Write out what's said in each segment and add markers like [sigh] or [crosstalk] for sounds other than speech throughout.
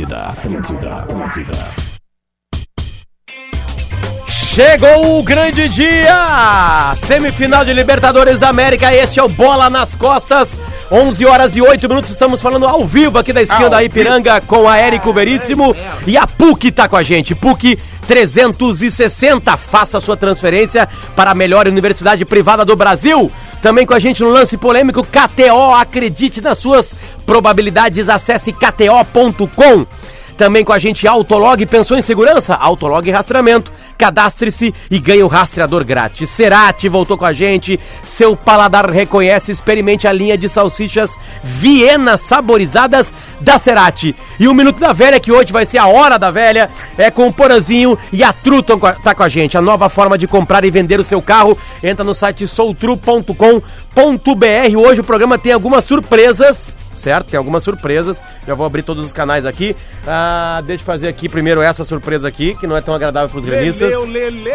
Atlântida, Atlântida, Atlântida. Chegou o grande dia! Semifinal de Libertadores da América, este é o Bola nas Costas. 11 horas e 8 minutos, estamos falando ao vivo aqui da esquina da Ipiranga com a Érico Veríssimo e a PUC tá com a gente. PUC 360, faça sua transferência para a melhor universidade privada do Brasil. Também com a gente no lance polêmico KTO, acredite nas suas probabilidades, acesse kto.com. Também com a gente Autolog Pensou em Segurança, Autolog Rastreamento. Cadastre-se e ganhe o rastreador grátis. Cerati voltou com a gente. Seu paladar reconhece, experimente a linha de salsichas Viena saborizadas da Cerati. E o Minuto da Velha, que hoje vai ser a Hora da Velha, é com o Porazinho e a Truton tá com a gente. A nova forma de comprar e vender o seu carro. Entra no site soutru.com.br. Hoje o programa tem algumas surpresas certo? Tem algumas surpresas. Já vou abrir todos os canais aqui. Ah, deixa eu fazer aqui primeiro essa surpresa aqui, que não é tão agradável para os gremistas. Lele!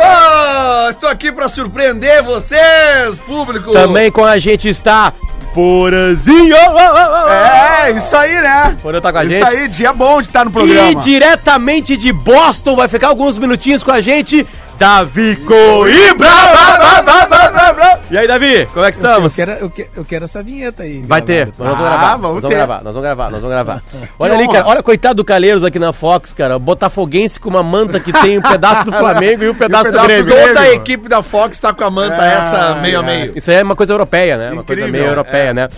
Oh, estou aqui para surpreender vocês, público! Também com a gente está Porazinho! É, isso aí, né? Porã tá com a isso gente. aí, dia bom de estar no programa. E diretamente de Boston, vai ficar alguns minutinhos com a gente, Davi Coimbra! E aí, Davi, como é que estamos? Eu quero, eu quero, eu quero essa vinheta aí. Vai ter, nós vamos Ah, gravar, vamos nós vamos ter. gravar, nós vamos gravar, nós vamos gravar. [laughs] Olha ali, cara, olha coitado do Calheiros aqui na Fox, cara, botafoguense com uma manta que tem um pedaço do [laughs] Flamengo e um pedaço, pedaço do Grêmio. Toda a equipe da Fox tá com a manta Ah, essa meio a é. meio. Isso aí é uma coisa europeia, né? Uma coisa Incrível, meio europeia, é. né?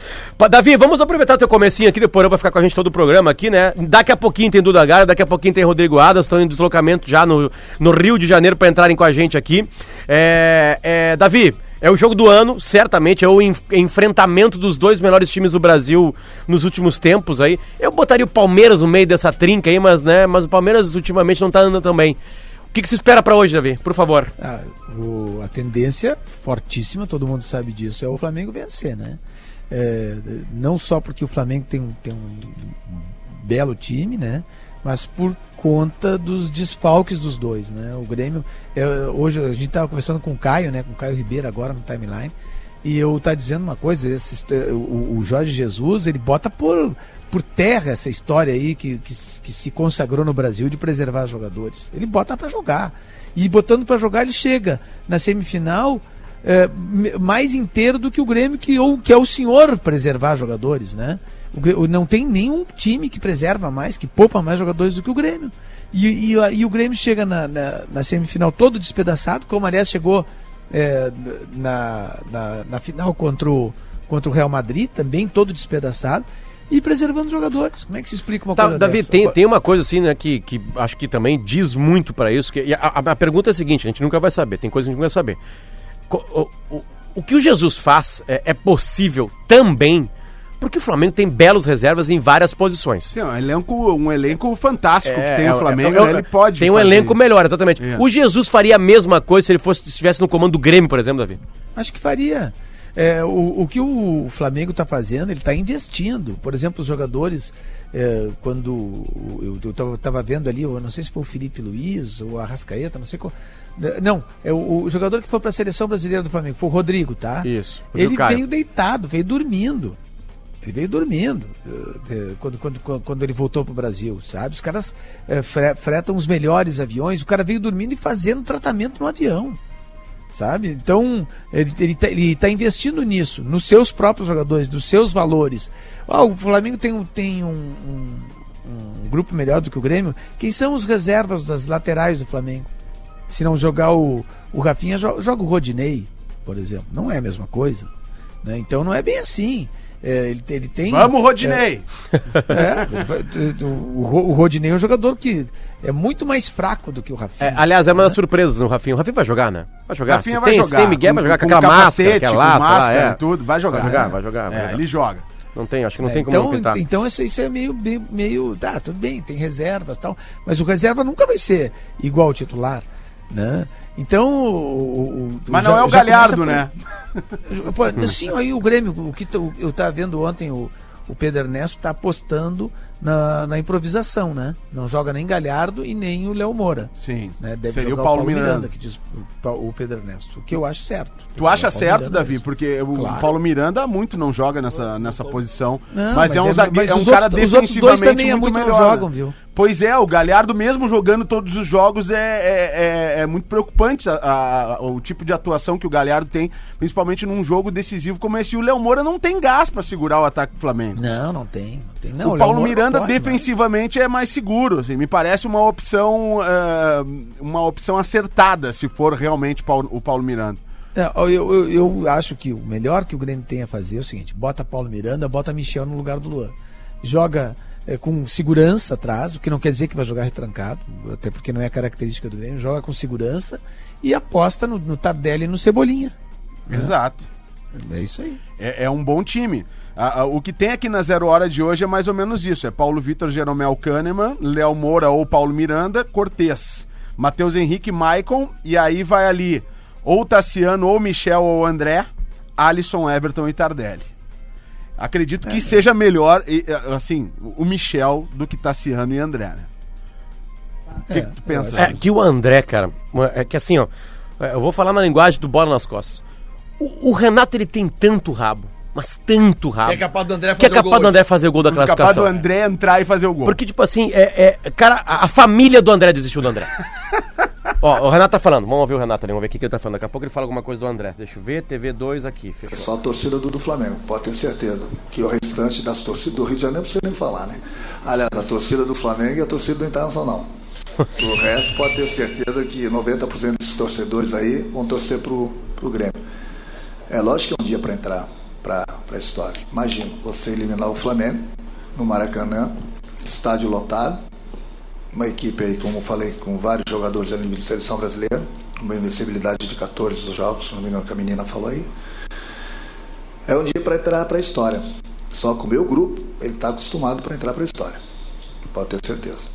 Davi, vamos aproveitar o teu comecinho aqui, depois eu vou ficar com a gente todo o programa aqui, né? Daqui a pouquinho tem Duda Gara, daqui a pouquinho tem Rodrigo Adas, estão em deslocamento já no, no Rio de Janeiro para entrarem com a gente aqui. É, é, Davi, é o jogo do ano, certamente, é o en- enfrentamento dos dois melhores times do Brasil nos últimos tempos aí. Eu botaria o Palmeiras no meio dessa trinca aí, mas, né, mas o Palmeiras ultimamente não tá andando tão bem. O que, que se espera para hoje, Davi? Por favor. Ah, o- a tendência fortíssima, todo mundo sabe disso, é o Flamengo vencer, né? É, não só porque o Flamengo tem, um- tem um belo time, né? Mas por conta dos desfalques dos dois, né? O Grêmio, é, hoje a gente estava conversando com o Caio, né? Com o Caio Ribeiro agora no timeline, e eu tá dizendo uma coisa, esse, o, o Jorge Jesus, ele bota por, por terra essa história aí que, que, que se consagrou no Brasil de preservar jogadores. Ele bota para jogar. E botando para jogar, ele chega na semifinal é, mais inteiro do que o Grêmio, que, ou, que é o senhor preservar jogadores, né? O, não tem nenhum time que preserva mais, que poupa mais jogadores do que o Grêmio. E, e, e o Grêmio chega na, na, na semifinal todo despedaçado, como aliás chegou é, na, na, na final contra o, contra o Real Madrid, também todo despedaçado, e preservando jogadores. Como é que se explica uma Tá, coisa Davi, dessa? tem, tem uma coisa assim, né, que, que acho que também diz muito pra isso. Que, e a, a- pergunta é a seguinte: a gente nunca vai saber, tem coisa que a gente nunca vai saber. O, o, o que o Jesus faz é, é possível também, porque o Flamengo tem belos reservas em várias posições. Tem um elenco, um elenco fantástico que tem é, o Flamengo, é, é, né? ele pode. Tem um elenco isso. melhor, exatamente. É. O Jesus faria a mesma coisa se ele fosse, se estivesse no comando do Grêmio, por exemplo, Davi. Acho que faria. É, o, o que o Flamengo está fazendo, ele está investindo. Por exemplo, os jogadores, é, quando eu estava vendo ali, eu não sei se foi o Felipe Luiz ou a Rascaeta, não sei qual. Não, é o, o jogador que foi para a seleção brasileira do Flamengo, foi o Rodrigo, tá? Isso, Rodrigo Ele Caio. veio deitado, veio dormindo. Ele veio dormindo eh, eh, quando, quando, quando- ele voltou para o Brasil, sabe? Os caras eh, fre- fretam os melhores aviões, o cara veio dormindo e fazendo tratamento no avião sabe? Então, ele, ele, tá, ele tá investindo nisso, nos seus próprios jogadores, nos seus valores. Ah, o Flamengo tem, um, tem um, um, um grupo melhor do que o Grêmio. Quem são os reservas das laterais do Flamengo? Se não jogar o, o Rafinha, jo- joga o Rodinei, por exemplo. Não é a mesma coisa. Né? Então, não é bem assim. É, ele, ele tem. Vamos, Rodinei! É, o, Ro- o Rodinei é um jogador que é muito mais fraco do que o Rafinha. É, aliás, é uma das surpresas no Rafinha. O Rafinha vai jogar, né? Vai jogar. Rafinha se vai tem, jogar. Se tem Miguel, vai jogar com, com aquela capacete, máscara, aquela com laça lá, máscara é. e tudo, vai jogar. Vai jogar, É. vai jogar. vai É, jogar. ele joga. Não tem, acho que não É, tem como então, pintar. Então isso, isso é meio, meio, meio. Tá, tudo bem, tem reservas tal. Mas o reserva nunca vai ser igual ao titular. Né? Então. O, o- Mas já- não é o Galhardo, né? [laughs] por- sim, aí o Grêmio, o que tu- eu estava vendo ontem o, o Pedro Ernesto está apostando na, na improvisação, né? Não joga nem Galhardo e nem o Léo Moura. Sim. Né? Deve Seria jogar o Paulo Miranda. que diz o, o Pedro Ernesto. O que eu acho certo. Tu acha O Paulo certo, Miranda Davi? mesmo. Porque o Claro. Paulo Miranda há muito não joga nessa, nessa posição. Não, mas, é um, zague... mas é um os cara outros- os outros dois defensivamente também há muito, muito não melhor. jogam, né? viu? Pois é, o Galhardo, mesmo jogando todos os jogos, é, é, é- é muito preocupante a- a- o tipo de atuação que o Galhardo tem, principalmente num jogo decisivo como esse. E o Léo Moura não tem gás pra segurar o ataque do Flamengo. Não, não tem. Não tem. Não, o Léo Paulo Moura Miranda corre, defensivamente é mais seguro, assim, me parece uma opção ah, uma opção acertada se for realmente Paulo- o Paulo Miranda. É, eu, eu, eu acho que o melhor que o Grêmio tem a fazer é o seguinte: bota Paulo Miranda, bota Michel no lugar do Luan. Joga é, com segurança atrás, o que não quer dizer que vai jogar retrancado, até porque não é característica do Grêmio. Joga com segurança e aposta no, no Tardelli e no Cebolinha. Exato. É isso aí. É, é um bom time. A- a- o que tem aqui na Zero Hora de hoje é mais ou menos isso. É Paulo Vitor Jeromel Kahneman, Léo Moura ou Paulo Miranda, Cortez, Matheus Henrique, Maicon, e aí vai ali ou Tassiano, ou Michel, ou André, Alisson, Everton e Tardelli. Acredito que seja melhor, eh, assim, o Michel do que Tassiano e André, né? O que, É, que tu pensa? É que o André, cara, é que assim, ó, é, eu vou falar na linguagem do bola nas costas. O, o Renato, ele tem tanto rabo, mas tanto rabo. Que é capaz do André que é fazer o capaz gol do André fazer o gol da Capaz do classificação. André entrar e fazer o gol. Porque, tipo assim, é, é- cara, a, a família do André desistiu do André. [laughs] Ó, o Renato tá falando, vamos ouvir o Renato ali, vamos ver o que, ele tá falando. Daqui a pouco ele fala alguma coisa do André. Deixa eu ver, TV2 aqui, fechou. Só a torcida do, do Flamengo, pode ter certeza. Que o restante das torcidas do Rio de Janeiro não precisa nem falar, né? Aliás, a torcida do Flamengo e a torcida do Internacional. [laughs] O resto pode ter certeza que 90% desses torcedores aí vão torcer pro, pro Grêmio. É lógico que é um dia para entrar para a história. Imagina, você eliminar o Flamengo no Maracanã, estádio lotado, uma equipe aí, como eu falei, com vários jogadores ali de seleção brasileira, uma invencibilidade de 14 dos jogos, se não me engano que a menina falou aí. É um dia para entrar para a história. Só que o meu grupo, ele está acostumado para entrar para a história. Pode ter certeza.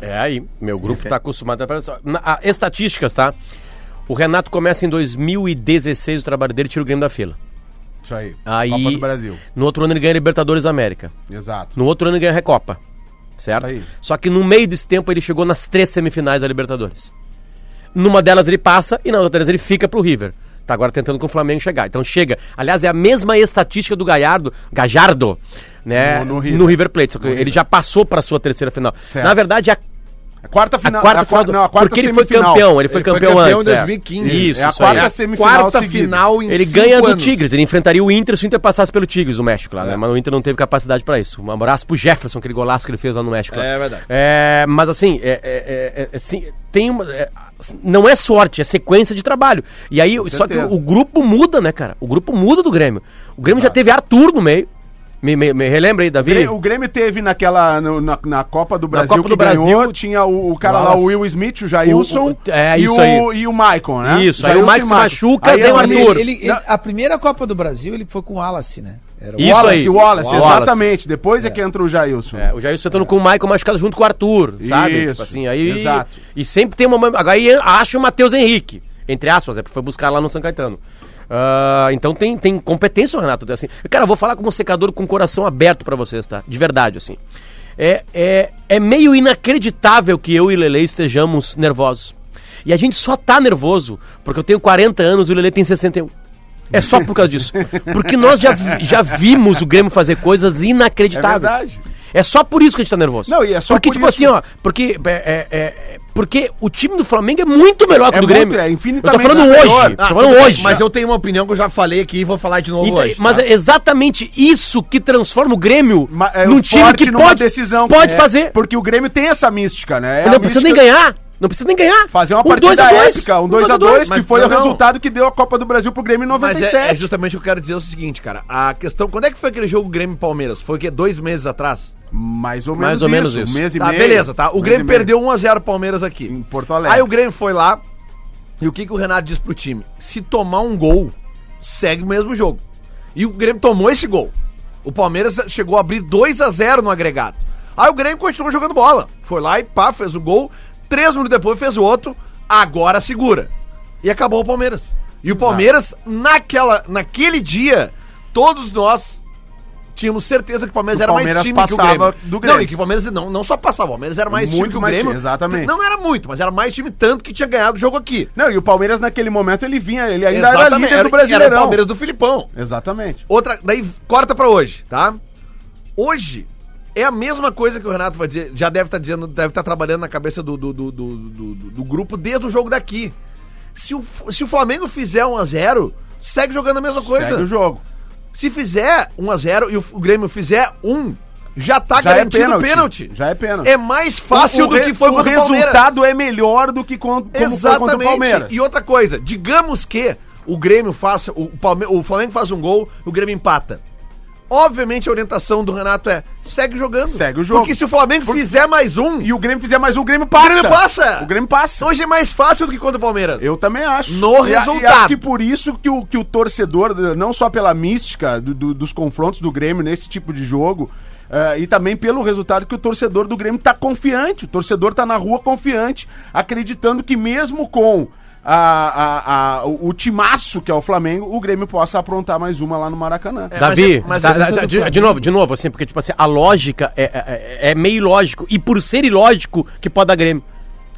É aí, meu grupo tá acostumado a... Na, a, estatísticas, tá? O Renato começa em 2016 o trabalho dele, tira o Grêmio da fila. Isso aí. Aí, Copa do Brasil. No outro ano ele ganha Libertadores América. Exato. No outro ano ele ganha Recopa. Certo? Isso aí. Só que no meio desse tempo ele chegou nas três semifinais da Libertadores. Numa delas ele passa e na outra delas ele fica pro River. Tá agora tentando com o Flamengo chegar. Então chega. Aliás, é a mesma estatística do Gallardo, Gajardo, né? No- No, no River. Plate. Que ele já passou pra sua terceira final. Certo. Na verdade, a, A quarta a final. quarta a final. do- não, a quarta porque ele foi semifinal. campeão. Ele foi Ele foi campeão, campeão antes. em é. 2015. Isso, É a aí. quarta É a semifinal quarta seguida. final em Ele ganha do anos. Tigres, ele enfrentaria o Inter se o Inter passasse pelo Tigres, o México lá, né? Mas o Inter não teve capacidade pra isso. Um abraço pro Jefferson, aquele golaço que ele fez lá no México. lá. É verdade. É, mas assim, é, é, é, é, assim, tem uma. é, não é sorte, é sequência de trabalho. E aí, só que certeza. o grupo muda, né, cara? O grupo muda do Grêmio. O Grêmio já teve Arthur no meio. Me, me, me relembra aí, Davi? O Grêmio teve naquela. no- na, na Copa do Brasil Copa que do Brasil, ganhou, tinha o, o cara lá, o. Will Smith, o Jailson. O- o- é, e isso o, aí. E o Maicon, né? Isso, aí Jailson o Maicon e se machuca, Aí vem o é Arthur. ele- Ele, ele- a primeira Copa do Brasil ele foi com o Wallace, né? Era o Isso Wallace, aí. Wallace, Wallace. exatamente. Depois é. que entra o Jailson. É, o Jair sentando com o Michael machucado junto com o Arthur, sabe? Isso, Tipo assim, aí. exato. E sempre tem uma. Aí acha o Matheus Henrique. Entre aspas, é porque foi buscar lá no São Caetano. Ah, então tem, tem competência o Renato. Assim. Cara, eu vou falar como secador com o coração aberto pra vocês, tá? De verdade, assim. É, é, é meio inacreditável que eu e Lele estejamos nervosos. E a gente só tá nervoso porque eu tenho 40 anos e o Lele tem 61. É só por causa disso. [laughs] Porque nós já, já vimos o Grêmio fazer coisas inacreditáveis. É verdade. É só por isso que a gente tá nervoso. Não, e é só porque, por tipo isso. assim, ó, porque, é, é, é, porque o time do Flamengo é muito melhor que o É do muito, Grêmio. é eu tô infinitamente falando superior. hoje. Ah, tô falando bem, hoje. Mas eu tenho uma opinião que eu já falei aqui e vou falar de novo Então, hoje. mas tá? é exatamente isso que transforma o Grêmio Ma- é, num time que pode, decisão. pode É, fazer. Porque o Grêmio tem essa mística, né? É não precisa mística- nem ganhar. Não precisa nem ganhar. Fazer uma Um partida 2 a 2, épica, um um 2x2, 2 que mas foi não, o não. resultado que deu a Copa do Brasil pro Grêmio em Mas 97. é, é justamente o que eu quero dizer o seguinte, cara. A questão. Quando é que foi aquele jogo Grêmio e Palmeiras? Foi o quê? Dois meses atrás? Mais ou menos Mais ou menos isso. Um mês e Tá, meio. beleza, tá? O mês Grêmio perdeu 1x0 Palmeiras aqui. Em Porto Alegre. Aí o Grêmio foi lá. E o que, que o Renato disse pro time? Se tomar um gol, segue o mesmo jogo. E o Grêmio tomou esse gol. O Palmeiras chegou a abrir 2 a 0 no agregado. Aí o Grêmio continuou jogando bola. Foi lá e pá, fez o gol. Três minutos depois fez o outro. Agora segura. E acabou o Palmeiras. E o Palmeiras, naquela, naquele dia, todos nós tínhamos certeza que o Palmeiras O era Palmeiras mais time que o Grêmio. do Grêmio. Não, e que o Palmeiras não, não só passava, o Palmeiras era mais time Muito que o Grêmio. time, exatamente. Não era muito, mas era mais time tanto que tinha ganhado o jogo aqui. Não, e o Palmeiras naquele momento ele vinha, ele ainda era líder do era, era o Brasileirão. Palmeiras do Filipão. Exatamente. Outra, daí corta pra hoje, tá? Hoje é a mesma coisa que o Renato vai dizer, já deve estar dizendo, deve estar trabalhando na cabeça do, do, do, do, do- grupo desde o jogo daqui. Se o, se o Flamengo fizer 1x0, segue jogando a mesma coisa. Segue o jogo. Se fizer 1x0 e o, o Grêmio fizer 1, já tá Já é garantido o pênalti. pênalti. Já é pênalti. É mais fácil O- o do que foi o contra o Palmeiras. resultado é melhor do que con- como foi contra o Exatamente. Palmeiras. E outra coisa, digamos que o Grêmio faça, o, Palme o Flamengo faz um gol, o Grêmio empata. Obviamente a orientação do Renato é segue jogando. Segue o jogo. Porque se o Flamengo fizer mais um, E o Grêmio fizer mais um, o Grêmio o passa. Grêmio passa. O Grêmio passa. Hoje é mais fácil do que contra o Palmeiras. Eu também acho. No E resultado. E acho que por isso que o, que o torcedor, não só pela mística do- do- dos confrontos do Grêmio nesse tipo de jogo, eh, e também pelo resultado que o torcedor do Grêmio tá confiante. O torcedor tá na rua confiante, acreditando que mesmo com a, a- a- o, o timaço que é o Flamengo, o Grêmio possa aprontar mais uma lá no Maracanã. É, Davi, mas é- mas tá- é- tá- de, de novo, de novo, assim, porque, tipo assim, a lógica é, é, é meio ilógico. E por ser ilógico, que pode dar Grêmio.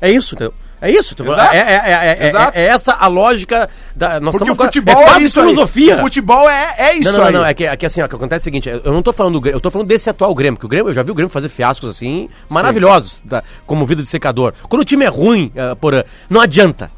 É isso, entendeu? É isso. tu-. É, é, é, é- é essa a lógica da. Nós Porque o futebol é é, quase filosofia. O futebol é, é isso Não, não, aí. não, não, é que, é que assim, ó, o que acontece é o seguinte, eu não tô falando do Grêmio, eu tô falando desse atual Grêmio, que o Grêmio, eu já vi o Grêmio fazer fiascos assim, maravilhosos, tá, como vida de secador. Quando o time é ruim, eh, por, não adianta.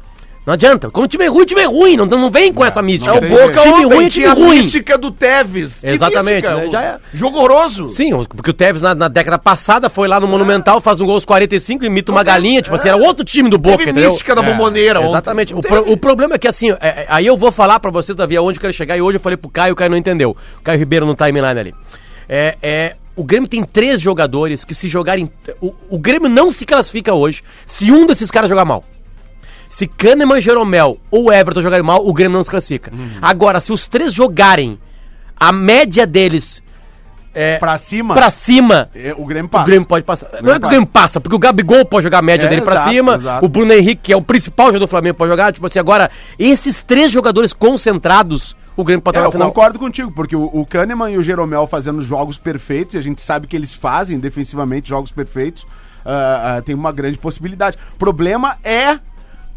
Não adianta. Quando o time é ruim, o time é ruim, não, não vem com essa mística. não o Boca time ontem ruim é time tinha a ruim. mística do Tevez. Que Exatamente, mística? né? Já é- Jogo horroroso. Sim, porque o Tevez na, na década passada foi lá no Monumental, faz um gol aos 45, imita uma galinha, tipo assim, era outro time do Boca, Teve entendeu? mística da bomboneira ontem. Exatamente. Não O, pro- o problema é que assim, é- é- aí eu vou falar pra você, Davi, aonde eu quero chegar, e hoje eu falei pro Caio, o Caio não entendeu. O Caio Ribeiro no timeline ali. É, é, o Grêmio tem três jogadores que se jogarem... O, o Grêmio não se classifica hoje se um desses caras jogar mal. Se Kahneman, Jeromel ou Everton jogarem mal, o Grêmio não se classifica. Agora, se os três jogarem, a média deles é, Pra cima, pra cima, é, o Grêmio o passa. Grêmio pode passar. Não é que o. Grêmio passa, porque o Gabigol pode jogar a média É, dele pra exato, cima, exato. o Bruno Henrique, que é o principal jogador do Flamengo, pode jogar. Tipo assim, agora, esses três jogadores concentrados, o Grêmio pode É, estar eu na final. concordo contigo, porque o, o Kahneman e o Jeromel fazendo jogos perfeitos, e a gente sabe que eles fazem defensivamente jogos perfeitos, ah, ah, tem uma grande possibilidade. O problema é,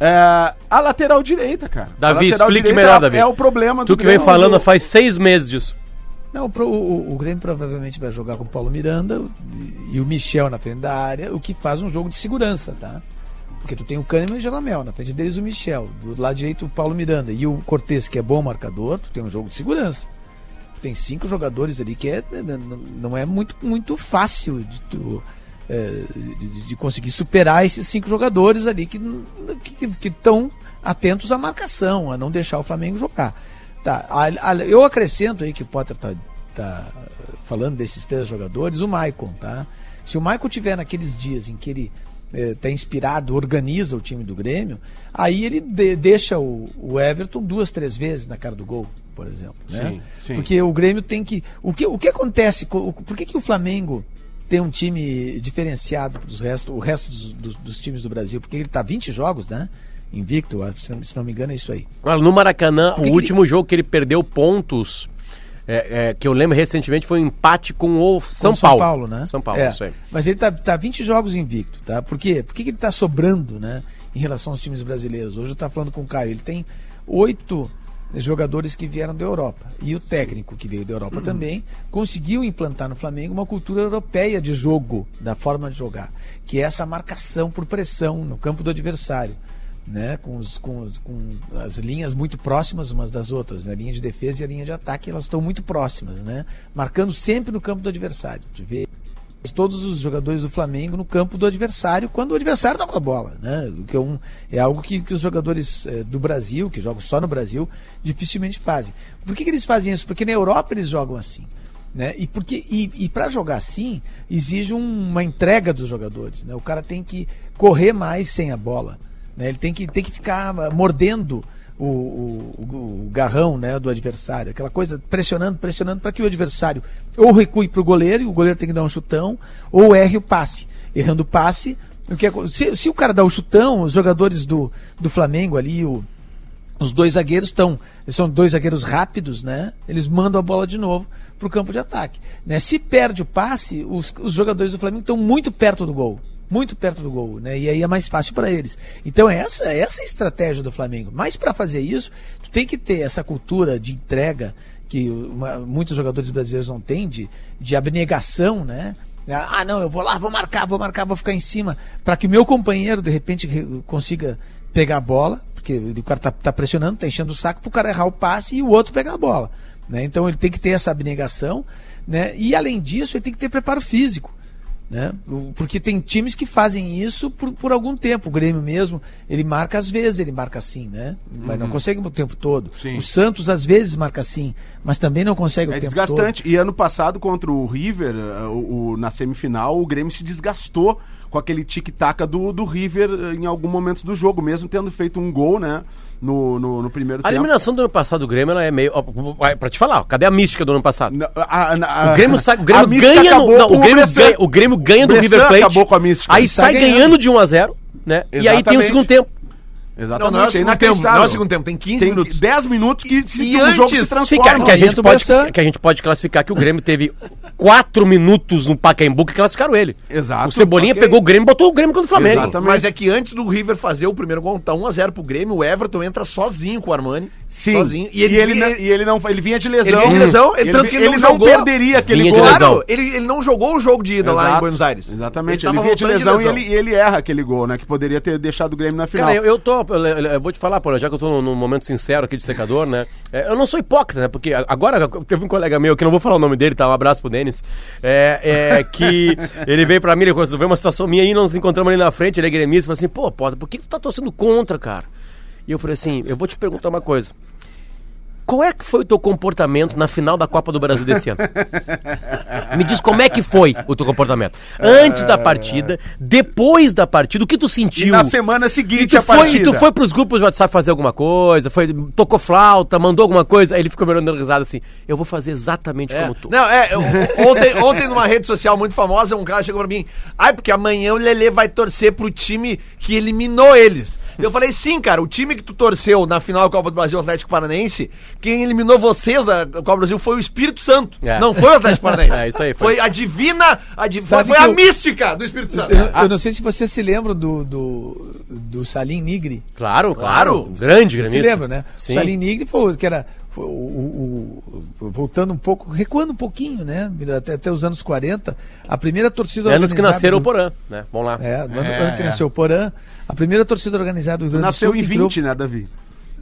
é, a lateral direita, cara. Davi, explique melhor, é, Davi. É o problema Tu que vem falando faz seis meses disso. Não, o, o, o Grêmio provavelmente vai jogar com o Paulo Miranda e, e o Michel na frente da área, o que faz um jogo de segurança, tá? Porque tu tem o Kahneman e o Gelamel, na frente deles o Michel, do lado direito o Paulo Miranda e o Cortez, que é bom marcador, tu tem um jogo de segurança. Tu tem cinco jogadores ali que é, n- n- não é muito, muito fácil de tu. É, de, de conseguir superar esses cinco jogadores ali que estão atentos à marcação, a não deixar o Flamengo jogar. Tá, a- a- eu acrescento aí que o Potter tá, tá falando desses três jogadores, o Maicon, tá? Se o Maicon tiver naqueles dias em que ele está inspirado, organiza o time do Grêmio, aí ele de- deixa o, o Everton duas, três vezes na cara do gol, por exemplo. Né? Sim, sim. Porque o Grêmio tem que. O que, o que acontece? co- Por que, que o Flamengo tem um time diferenciado dos resto, o resto dos, dos- dos times do Brasil? Porque ele está 20 jogos, né? Invicto, que se não, se não me engano, é isso aí. No Maracanã, o último jogo que ele perdeu pontos, é, é, que eu lembro recentemente, foi um empate com o São, Com Paulo. né? São Paulo, É, isso aí. Mas ele tá, tá 20 jogos invicto, tá? Por quê? Por que, que ele tá sobrando, né? Em relação aos times brasileiros. Hoje eu tava falando com o Caio, ele tem oito jogadores que vieram da Europa. E o técnico que veio da Europa também conseguiu implantar no Flamengo uma cultura europeia de jogo, da forma de jogar, que é essa marcação por pressão no campo do adversário. Né, com, os- com com as linhas muito próximas umas das outras, né, a linha de defesa e a linha de ataque, elas estão muito próximas, né, marcando sempre no campo do adversário. Tu vê todos os jogadores do Flamengo no campo do adversário quando o adversário está com a bola, né? O que é, um, é algo que, que os jogadores eh, do Brasil, que jogam só no Brasil, dificilmente fazem. Por que, que eles fazem isso? Porque na Europa eles jogam assim. Né? E, porque, e, e para jogar assim, exige um- uma entrega dos jogadores. Né? O cara tem que correr mais sem a bola. Né? Ele tem que, tem que ficar mordendo o, o, o- o garrão né, do adversário. Aquela coisa pressionando, pressionando para que o adversário ou recue para o goleiro, e o goleiro tem que dar um chutão, ou erre o passe. Errando o passe, o que, acon- se, se o cara dá o chutão, os jogadores do, do Flamengo ali, o, Os dois zagueiros estão, são dois zagueiros rápidos, né? Eles mandam a bola de novo pro campo de ataque. Né? Se perde o passe, os, os jogadores do Flamengo estão muito perto do gol. Muito perto do gol, né? E aí é mais fácil para eles. Então essa, essa é a estratégia do Flamengo. Mas para fazer isso, tu tem que ter essa cultura de entrega que uma- muitos jogadores brasileiros não têm, de, de abnegação, né? Ah, não, eu vou lá, vou marcar, vou marcar, vou ficar em cima, para que o meu companheiro, de repente, re- consiga pegar a bola, porque o cara tá, tá pressionando, tá enchendo o saco pro cara errar o passe e o outro pegar a bola. Né? Então ele tem que ter essa abnegação, né? E além disso, ele tem que ter preparo físico. Né? Porque tem times que fazem isso por, por algum tempo. O Grêmio mesmo, ele marca às vezes, ele marca assim, né? Mas não consegue o tempo todo. Sim. O Santos às vezes marca assim, mas também não consegue É o tempo desgastante. E ano passado, contra o River, eh, o, o- na semifinal, o Grêmio se desgastou com aquele tic-tac do, do River eh, em algum momento do jogo, mesmo tendo feito um gol, né? No, no, no primeiro A tempo. eliminação do ano passado do Grêmio ela é meio. ó, Pra te falar, ó, cadê a mística do ano passado? Na- a- a- O Grêmio, sai, o [laughs] a Grêmio ganha no, não, o, Grêmio ganha, o Grêmio ganha do River Plate. acabou com a mística. Aí Tá sai ganhando. ganhando de 1 a 0 né? E aí tem o segundo tempo. Exatamente. Não, não é o segundo tempo, não é o segundo tempo, tem 15 Tem minutos. 10 minutos que, se, E que o jogo antes- se Sim, transforma. que, a- que a gente pode, que a gente pode classificar que o Grêmio teve 4 minutos no Pacaembu que classificaram ele. Exato, O Cebolinha ok. pegou o Grêmio e botou o Grêmio contra o Flamengo. Exatamente. Mas é que antes do River fazer o primeiro gol, tá 1x0 pro Grêmio, o Everton entra sozinho com o Armani. Sim. Sozinho. E ele, vinha- não, e ele não ele vinha de lesão. Ele vinha de lesão, ele, tanto que ele ele não não jogou. perderia aquele Vinha gol. Claro, ele, ele não jogou o jogo de ida lá em Exato. Buenos Aires. Exatamente, Ele ele, vinha de lesão. E, ele, e ele erra aquele gol, né? Que poderia ter deixado o Grêmio na final. Cara, eu tô. Eu, vou te falar, pô, já que eu tô num, momento sincero aqui de secador, né? É, eu não sou hipócrita, né? Porque agora teve um colega meu, que não vou falar o nome dele, tá? Um abraço pro Denis. É, é que [laughs] ele veio pra mim, ele resolveu uma situação minha aí, nós nos encontramos ali na frente, ele é gremista, falou assim, pô, Potter, por que tu tá torcendo contra, cara? E eu falei assim, eu vou te perguntar uma coisa. Qual é que foi o teu comportamento na final da Copa do Brasil desse ano? Me diz como é que foi o teu comportamento. Antes da partida, depois da partida, o que tu E sentiu? na semana E seguinte a foi, partida. e tu foi pros grupos de WhatsApp fazer alguma coisa, foi, tocou flauta, mandou alguma coisa, aí ele ficou me olhando risada assim, eu vou fazer exatamente É. como tu. Não, é, eu- ontem, ontem numa rede social muito famosa, um cara chegou pra mim, ai, porque amanhã o Lelê vai torcer pro time que eliminou eles. Eu falei, sim, cara, o time que tu torceu na final da Copa do Brasil, o Atlético Paranaense, quem eliminou vocês da Copa do Brasil foi o Espírito Santo. É. Não foi o Atlético Paranaense. [laughs] É, isso aí, foi. Foi a divina, a di- foi, foi a eu- mística do Espírito Santo. Eu, eu não sei se vocês se lembram do, do, do Salim Nigri. Claro, Claro. claro, grande Você se lembra, né? Sim. O Salim Nigri foi, que era o, o- o- voltando um pouco, recuando um pouquinho, né? Até, até os anos 40, a primeira torcida Anos que organizada nasceram o do- Porã, né? Vamos lá. É, no ano, É, ano que é. nasceu o Porã, a primeira torcida organizada do Rio Grande do Nasceu Sul. em que criou- 20, né, Davi?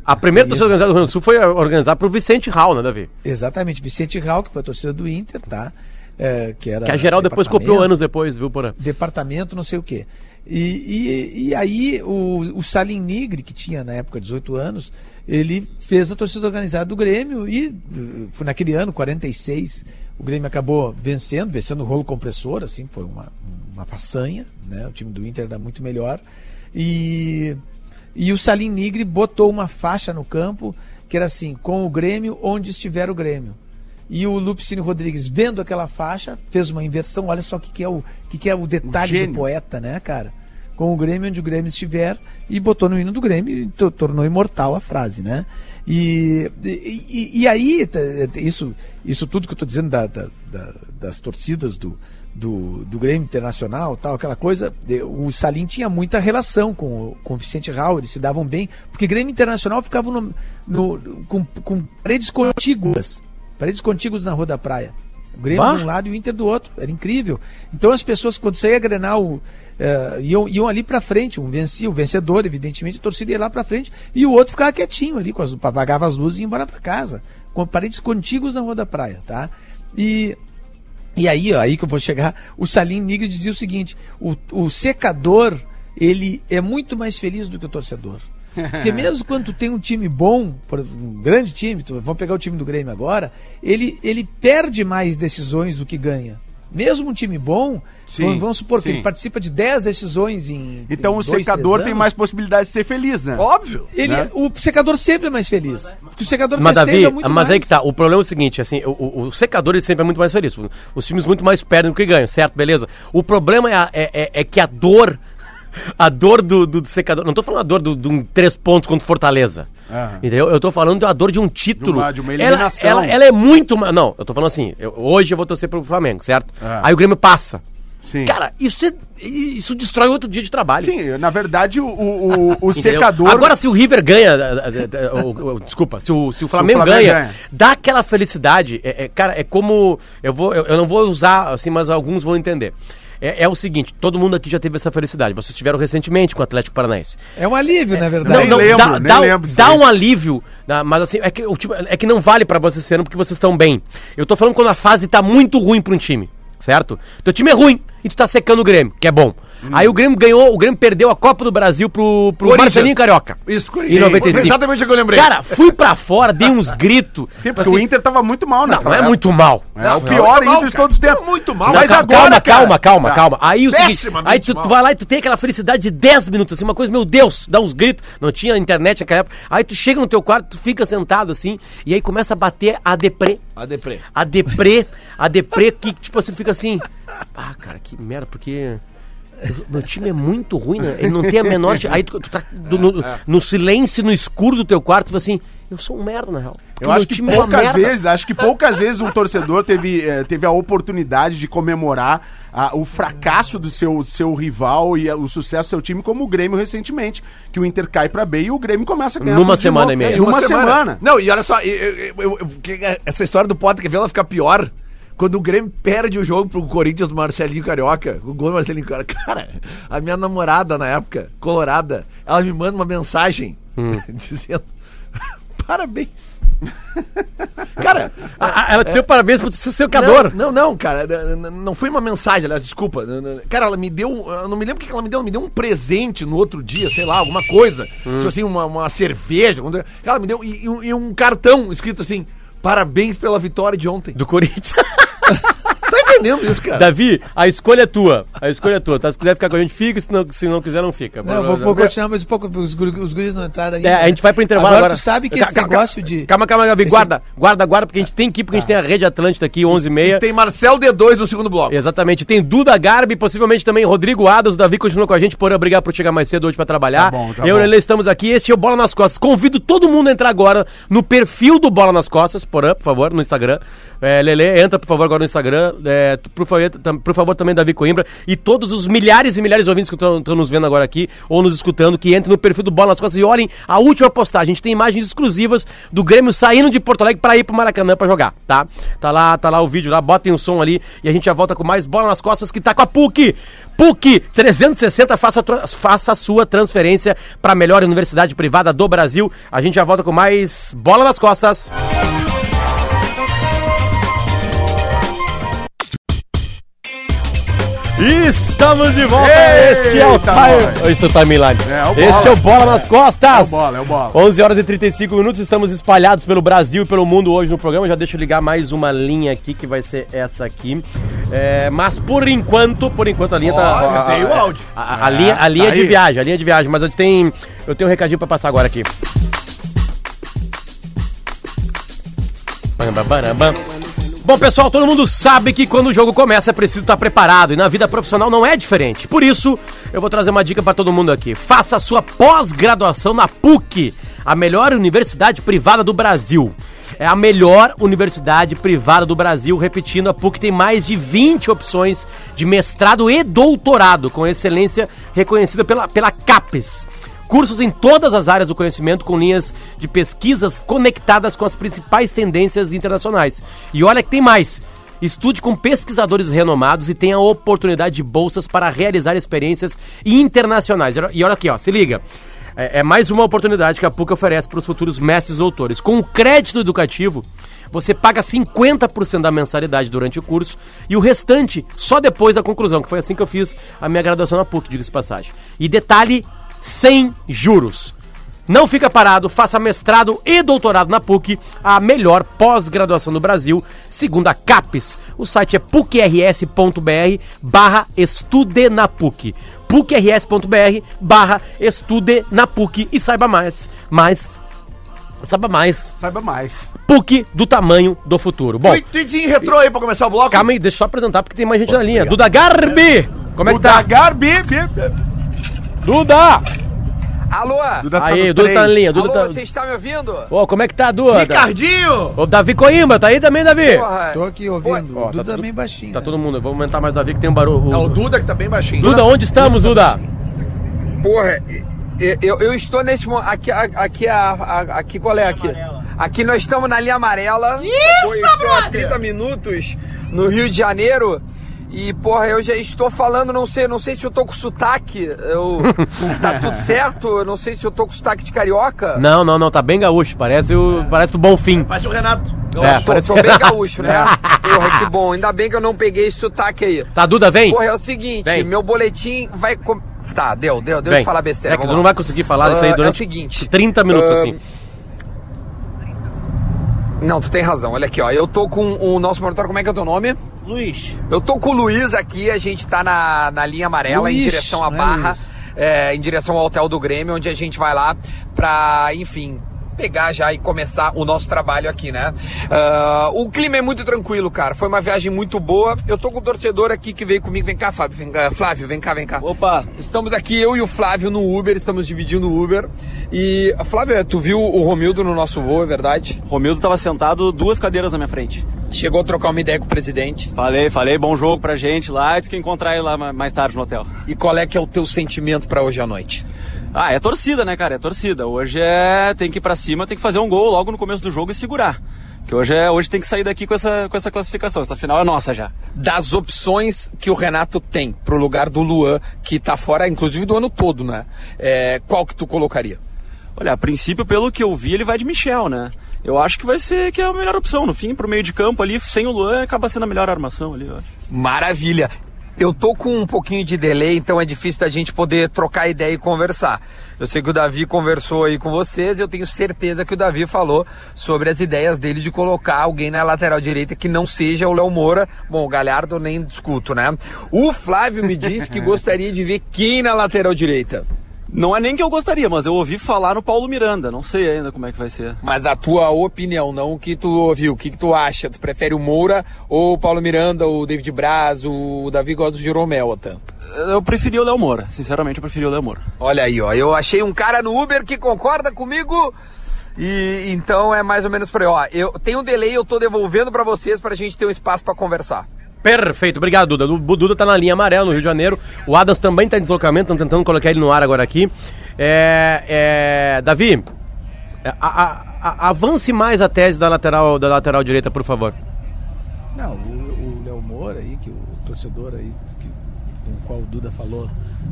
A primeira torcida organizada do Rio Grande do Sul foi organizada por Vicente Hall, né, Davi? Exatamente, Vicente Raul, que foi a torcida do Inter, tá? É, que, era Que a geral depois copiou anos depois, viu, Porã? departamento, não sei o quê. E, e, e aí o, o Salim Nigri, que tinha na época 18 anos, ele fez a torcida organizada do Grêmio e eh, foi naquele ano, 46, o Grêmio acabou vencendo, vencendo o rolo compressor, assim, foi uma, uma façanha, né? O time do Inter era muito melhor. E, e o Salim Nigri botou uma faixa no campo que era assim, com o Grêmio onde estiver o Grêmio. E o Lupicínio Rodrigues, vendo aquela faixa, fez uma inversão. Olha só o que, que, é, o, que, que é o detalhe do poeta, né, cara? Com o Grêmio onde o Grêmio estiver, e botou no hino do Grêmio e to- tornou imortal a frase, né? E, e, e- aí, isso, isso tudo que eu estou dizendo da- da- da- das torcidas do, do, do Grêmio Internacional, tal, aquela coisa, o Salim tinha muita relação com, o- com o Vicente Raul, eles se davam bem, porque Grêmio Internacional ficava no, no- com, com paredes contíguas, paredes contíguas na Rua da Praia. O Grêmio Bah. de um lado e o Inter do outro. Era incrível. Então as pessoas, quando saía a Grenal, eh, iam, iam ali pra frente. Um vencia, o vencedor, evidentemente, a torcida ia lá pra frente. E o outro ficava quietinho ali, com as, apagava as luzes e ia embora pra casa. Com paredes contíguas na Rua da Praia, tá? E e aí, ó, aí que eu vou chegar, o Salim Nigri dizia o seguinte: o, o secador, ele é muito mais feliz do que o torcedor. Porque mesmo quando tu tem um time bom, um grande time, tu- vamos pegar o time do Grêmio agora, ele, ele perde mais decisões do que ganha. Mesmo um time bom, Sim, vamos- vamos supor que sim. ele participa de 10 decisões em. Então em o dois, secador tem mais possibilidade de ser feliz, né? Óbvio. Ele, né? O secador sempre é mais feliz. Porque o secador Mas Davi, muito mas mais. aí que tá, o problema é o seguinte, assim, o, o- o secador ele sempre é muito mais feliz. Os times muito mais perdem do que ganham, certo? Beleza. O problema é, a- é, é- é que a dor a dor do, do secador. Não tô falando a dor do- de um três pontos contra o Fortaleza. Aham. Entendeu? Eu tô falando da dor de um título. De uma- de uma Ela- eliminação. Ela, ela é muito. Não, eu tô falando assim. eu- hoje eu vou torcer pro Flamengo, certo? Ah. Aí o Grêmio passa. Sim. Cara, isso, é- isso destrói outro dia de trabalho. Sim, na verdade, o, o, o- o Entendeu? secador. Agora, se o River ganha. eh, eh, eh, o- o- Desculpa, se o, se o Flamengo, Flamengo ganha, ganha. dá aquela felicidade. É, é, cara, é como. Eu, vou, eu, eu não vou usar assim, mas alguns vão entender. É, é o seguinte: todo mundo aqui já teve essa felicidade. Vocês tiveram recentemente com o Atlético Paranaense. É um alívio, na Não, verdade. Nem não, lembro, dá, dá, lembro disso dá um alívio, mas assim, é que, é que não vale pra vocês serem porque vocês estão bem. Eu tô falando quando a fase tá muito ruim pra um time, certo? Teu time é ruim e tu tá secando o Grêmio, que é bom. Hum. Aí o Grêmio ganhou, o Grêmio perdeu a Copa do Brasil pro, pro Corinthians. Marcelinho Carioca. Isso, Em Corinthians. 95. Exatamente o que eu lembrei. Cara, fui pra fora, dei uns gritos. [laughs] Sim, porque o Inter tava muito mal, né? Não, não é muito mal. É o pior não, Inter de todos os tempos. Muito mal. Não, Mas calma, agora, calma, calma, calma, Tá. calma. Aí o seguinte, aí tu, vai lá e tu tem aquela felicidade de 10 minutos, assim, uma coisa, meu Deus, dá uns gritos. Não tinha internet naquela época. Aí tu chega no teu quarto, tu fica sentado assim, e aí começa a bater a deprê. A deprê. A deprê, a deprê que, tipo assim, fica assim. Ah, cara, que merda, porque. Eu- Meu time é muito ruim, né? Ele não tem a menor. Aí tu, tu tá do- no, no silêncio, no escuro do teu quarto, tu fala assim: Eu sou um merda, na real. Eu acho que é uma poucas merda." vezes, acho que poucas vezes um torcedor teve, eh, teve a oportunidade de comemorar ah, o fracasso do seu, seu rival e ah, o sucesso do seu time, como o Grêmio recentemente, que o Inter cai pra B e o Grêmio começa a ganhar. Numa semana e meia. Em uma, semana. Não, e olha só, eu- eu- eu- eu- que- essa história do Potter, quer ver ela ficar pior? Quando o Grêmio perde o jogo pro Corinthians do Marcelinho Carioca, o gol do Marcelinho Carioca. [laughs] Cara, a minha namorada na época, colorada, ela me manda uma mensagem [laughs] dizendo: parabéns. [laughs] Cara, Ah, ah, Ela te deu parabéns pro seu secador. Não, não, não, cara, não foi uma mensagem, aliás, desculpa. Cara, ela me deu, eu não me lembro o que ela me deu, ela me deu um presente no outro dia, sei lá, alguma coisa. Tipo assim, uma, uma cerveja. ela me deu e, e um cartão escrito assim: parabéns pela vitória de ontem. Do Corinthians. Entendendo isso, cara? Davi, a escolha é tua. A escolha é tua. Tá? Se quiser ficar com a gente, fica. Se não, se não quiser, não fica. Não, vou, vou continuar mais um pouco, os, os guris não entraram ainda. É, a gente vai pro intervalo agora. Agora tu sabe que esse ca- negócio de... Calma, calma, Gabi. Esse- Guarda, guarda, guarda, porque a gente tem que ir, porque a gente tem a Rede Atlântida aqui, 11 e meia. Tem Marcel D2 no segundo bloco. Exatamente. Tem Duda Garbi, possivelmente também Rodrigo Adas. O Davi continua com a gente, por obrigado por chegar mais cedo hoje pra trabalhar. Tá bom, tá Eu e Lelê estamos aqui. Este é o Bola nas Costas. Convido todo mundo a entrar agora no perfil do Bola nas Costas, porã, por favor, no Instagram. É, Lelê, entra, por favor, agora no Instagram. É, tu- por, favor, por favor, também Davi Coimbra. E todos os milhares e milhares de ouvintes que estão nos vendo agora aqui, ou nos escutando, que entrem no perfil do Bola nas Costas e olhem a última postagem. A gente tem imagens exclusivas do Grêmio saindo de Porto Alegre pra ir pro Maracanã pra jogar, tá? Tá lá, tá lá o vídeo lá, botem o som ali e a gente já volta com mais Bola nas Costas que tá com a PUC. PUC 360, faça, a faça a sua transferência pra melhor universidade privada do Brasil. A gente já volta com mais Bola nas Costas. Estamos de volta! este é o time... Esse é o timeline. É, é o bola. é o Bola nas Costas! É o bola, é o bola. 11 horas e 35 minutos, estamos espalhados pelo Brasil e pelo mundo hoje no programa. Já deixa eu ligar mais uma linha aqui, que vai ser essa aqui. É, mas por enquanto, por enquanto a linha tá. Olha, a- a- veio o áudio. A, a- a linha, a linha tá de aí. viagem, a linha de viagem, mas eu tenho, eu tenho um recadinho pra passar agora aqui. Bam, bam, bam, bam. Bom, pessoal, todo mundo sabe que quando o jogo começa é preciso estar preparado e na vida profissional não é diferente. Por isso, eu vou trazer uma dica para todo mundo aqui. Faça a sua pós-graduação na PUC, a melhor universidade privada do Brasil. É a melhor universidade privada do Brasil. Repetindo, a PUC tem mais de 20 opções de mestrado e doutorado, com excelência reconhecida pela, pela CAPES. Cursos em todas as áreas do conhecimento com linhas de pesquisas conectadas com as principais tendências internacionais. E olha que tem mais. Estude com pesquisadores renomados e tenha oportunidade de bolsas para realizar experiências internacionais. E olha aqui, ó, se liga. É, é mais uma oportunidade que a PUC oferece para os futuros mestres doutores. Com o crédito educativo, você paga 50% da mensalidade durante o curso e o restante só depois da conclusão, que foi assim que eu fiz a minha graduação na PUC, diga-se passagem. E detalhe, sem juros. Não fica parado, faça mestrado e doutorado na PUC, a melhor pós-graduação do Brasil, segundo a CAPES. O site é pucrs.br barra estude na PUC. pucrs.br barra estude na PUC e saiba mais, mais, saiba mais. Saiba mais. PUC do tamanho do futuro. Bom, Tweet- Tweetzinho retrô aí pra começar o bloco. calma aí, deixa eu só apresentar porque tem mais gente na linha. Duda Garbi! Como é que o tá? Dagar, bi, bi, bi. Duda! Alô? Duda tá Aí, Duda trem. tá na linha. Duda Alô, tá... você está me ouvindo? Ô, como é que tá, Duda? Ricardinho! Ô, Davi Coimbra, tá aí também, Davi? Porra. Tô aqui ouvindo. Ó, o Duda tá tudo- também baixinho. Tá né? todo mundo. Vamos aumentar mais o Davi que tem um barulho. É o Duda que tá bem baixinho. Duda, onde estamos, Duda? Porra, eu, eu, estou nesse momento. Aqui, aqui, aqui, qual é aqui? Aqui nós estamos na linha amarela. Isso, estou há 30 minutos no Rio de Janeiro. E, porra, eu já estou falando, não sei, não sei se eu tô com sotaque. Eu, [laughs] tá tudo certo? Eu não sei se eu tô com sotaque de carioca. Não, não, não, tá bem gaúcho. Parece o, parece o Bonfim. Parece o Renato. É, Tô, parece tô bem gaúcho, né? [laughs] Porra, que bom. Ainda bem que eu não peguei esse sotaque aí. Tá, Duda, vem. Porra, é o seguinte, Vem. meu boletim vai. com- Tá, deu, deu, deu Vem. de falar besteira. É que tu não vai conseguir falar isso aí Ah, é durante o seguinte, 30 minutos, ah, assim. Não, tu tem razão. Olha aqui, ó. Eu tô com o nosso monitor, como é que é o teu nome? Luiz. Eu tô com o Luiz aqui, a gente tá na, na linha amarela, em Luiz, direção à é Barra, é, em direção ao Hotel do Grêmio, onde a gente vai lá pra, enfim, pegar já e começar o nosso trabalho aqui, né? Ah, o clima é muito tranquilo, cara. Foi uma viagem muito boa. Eu tô com o torcedor aqui que veio comigo. Vem cá, Fábio. Vem cá, Flávio, vem cá, vem cá. Opa. Estamos aqui, eu e o Flávio, no Uber, estamos dividindo o Uber. E, Flávio, tu viu o Romildo no nosso voo, é verdade? Romildo tava sentado duas cadeiras na minha frente. Chegou a trocar uma ideia com o presidente. Falei, falei, bom jogo pra gente lá, disse que encontrar ele lá ma- mais tarde no hotel. E qual é que é o teu sentimento pra hoje à noite? Ah, é torcida, né, cara? É torcida. Hoje é. tem que ir pra cima, tem que fazer um gol logo no começo do jogo e segurar. Que hoje é. Hoje tem que sair daqui com essa, com essa classificação. Essa final é nossa já. Das opções que o Renato tem pro lugar do Luan, que tá fora, inclusive, do ano todo, né? É, qual que tu colocaria? Olha, a princípio, pelo que eu vi, ele vai de Michel, né? Eu acho que vai ser que é a melhor opção. No fim, pro meio de campo ali, sem o Luan, acaba sendo a melhor armação ali, eu acho. Maravilha. Eu tô com um pouquinho de delay, então é difícil da gente poder trocar ideia e conversar. Eu sei que o Davi conversou aí com vocês, eu tenho certeza que o Davi falou sobre as ideias dele de colocar alguém na lateral direita que não seja o Léo Moura. Bom, o Galhardo eu nem discuto, né? O Flávio me disse que [laughs] gostaria de ver quem na lateral direita. Não é nem que eu gostaria, mas eu ouvi falar no Paulo Miranda. Não sei ainda como é que vai ser. Mas a tua opinião, não o que tu ouviu, o que, que tu acha? Tu prefere o Moura ou o Paulo Miranda, o David Braz, o Davi do Jeromel, até? Eu preferi o Léo Moura. Sinceramente, eu preferi o Léo Moura. Olha aí, ó. Eu achei um cara no Uber que concorda comigo. E então é mais ou menos por aí, ó. Eu tenho um delay, eu tô devolvendo pra vocês pra gente ter um espaço pra conversar. Perfeito, obrigado, Duda. O Duda tá na linha amarela no Rio de Janeiro. O Adams também tá em deslocamento, estão tentando colocar ele no ar agora aqui. É, é, Davi, é, a- a- a- avance mais a tese da lateral, da lateral direita, por favor. Não, o o Léo Moura aí, que o torcedor aí, que, com o qual o Duda falou,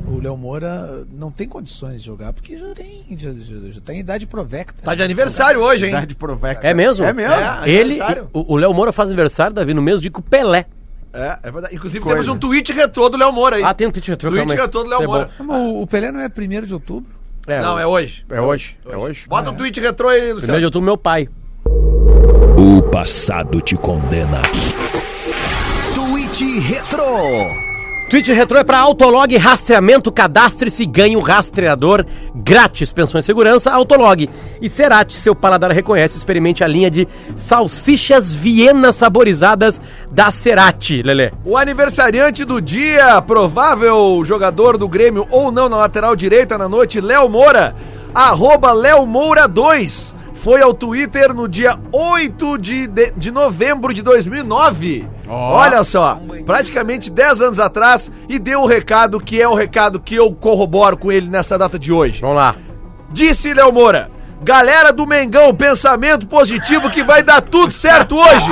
o Léo Moura não tem condições de jogar porque já tem, já, já, já tem idade provecta. Tá de aniversário hoje, hein? Idade Provecta. É mesmo? É mesmo. É. Ele, o Léo Moura faz aniversário, Davi, no mesmo dia que o Pelé. É, é verdade. Inclusive Coisa. temos um tweet retrô do Léo Moura aí. Ah, tem um tweet retrô, Tweet retrô do Léo Isso é Moura. Mas o, o Pelé não é 1 de outubro? É, Não, é hoje. É hoje. É hoje. Bota o tweet retrô aí, Primeiro Luciano. de outubro, meu pai. O passado te condena. Tweet Retro. Tweet Retro é para Autolog Rastreamento, cadastre-se e ganhe um rastreador grátis. Pensou em segurança? Autolog. E Cerati, seu paladar reconhece, experimente a linha de salsichas vienas saborizadas da Cerati, Lelê. O aniversariante do dia, provável jogador do Grêmio ou não na lateral direita na noite, Léo Moura, arroba Léo Moura 2, foi ao Twitter no dia 8 de, de, de novembro de 2009. Olha só, praticamente 10 anos atrás, e deu o recado que é o recado que eu corroboro com ele nessa data de hoje. Vamos lá. Disse Léo Moura. Galera do Mengão, pensamento positivo que vai dar tudo certo hoje.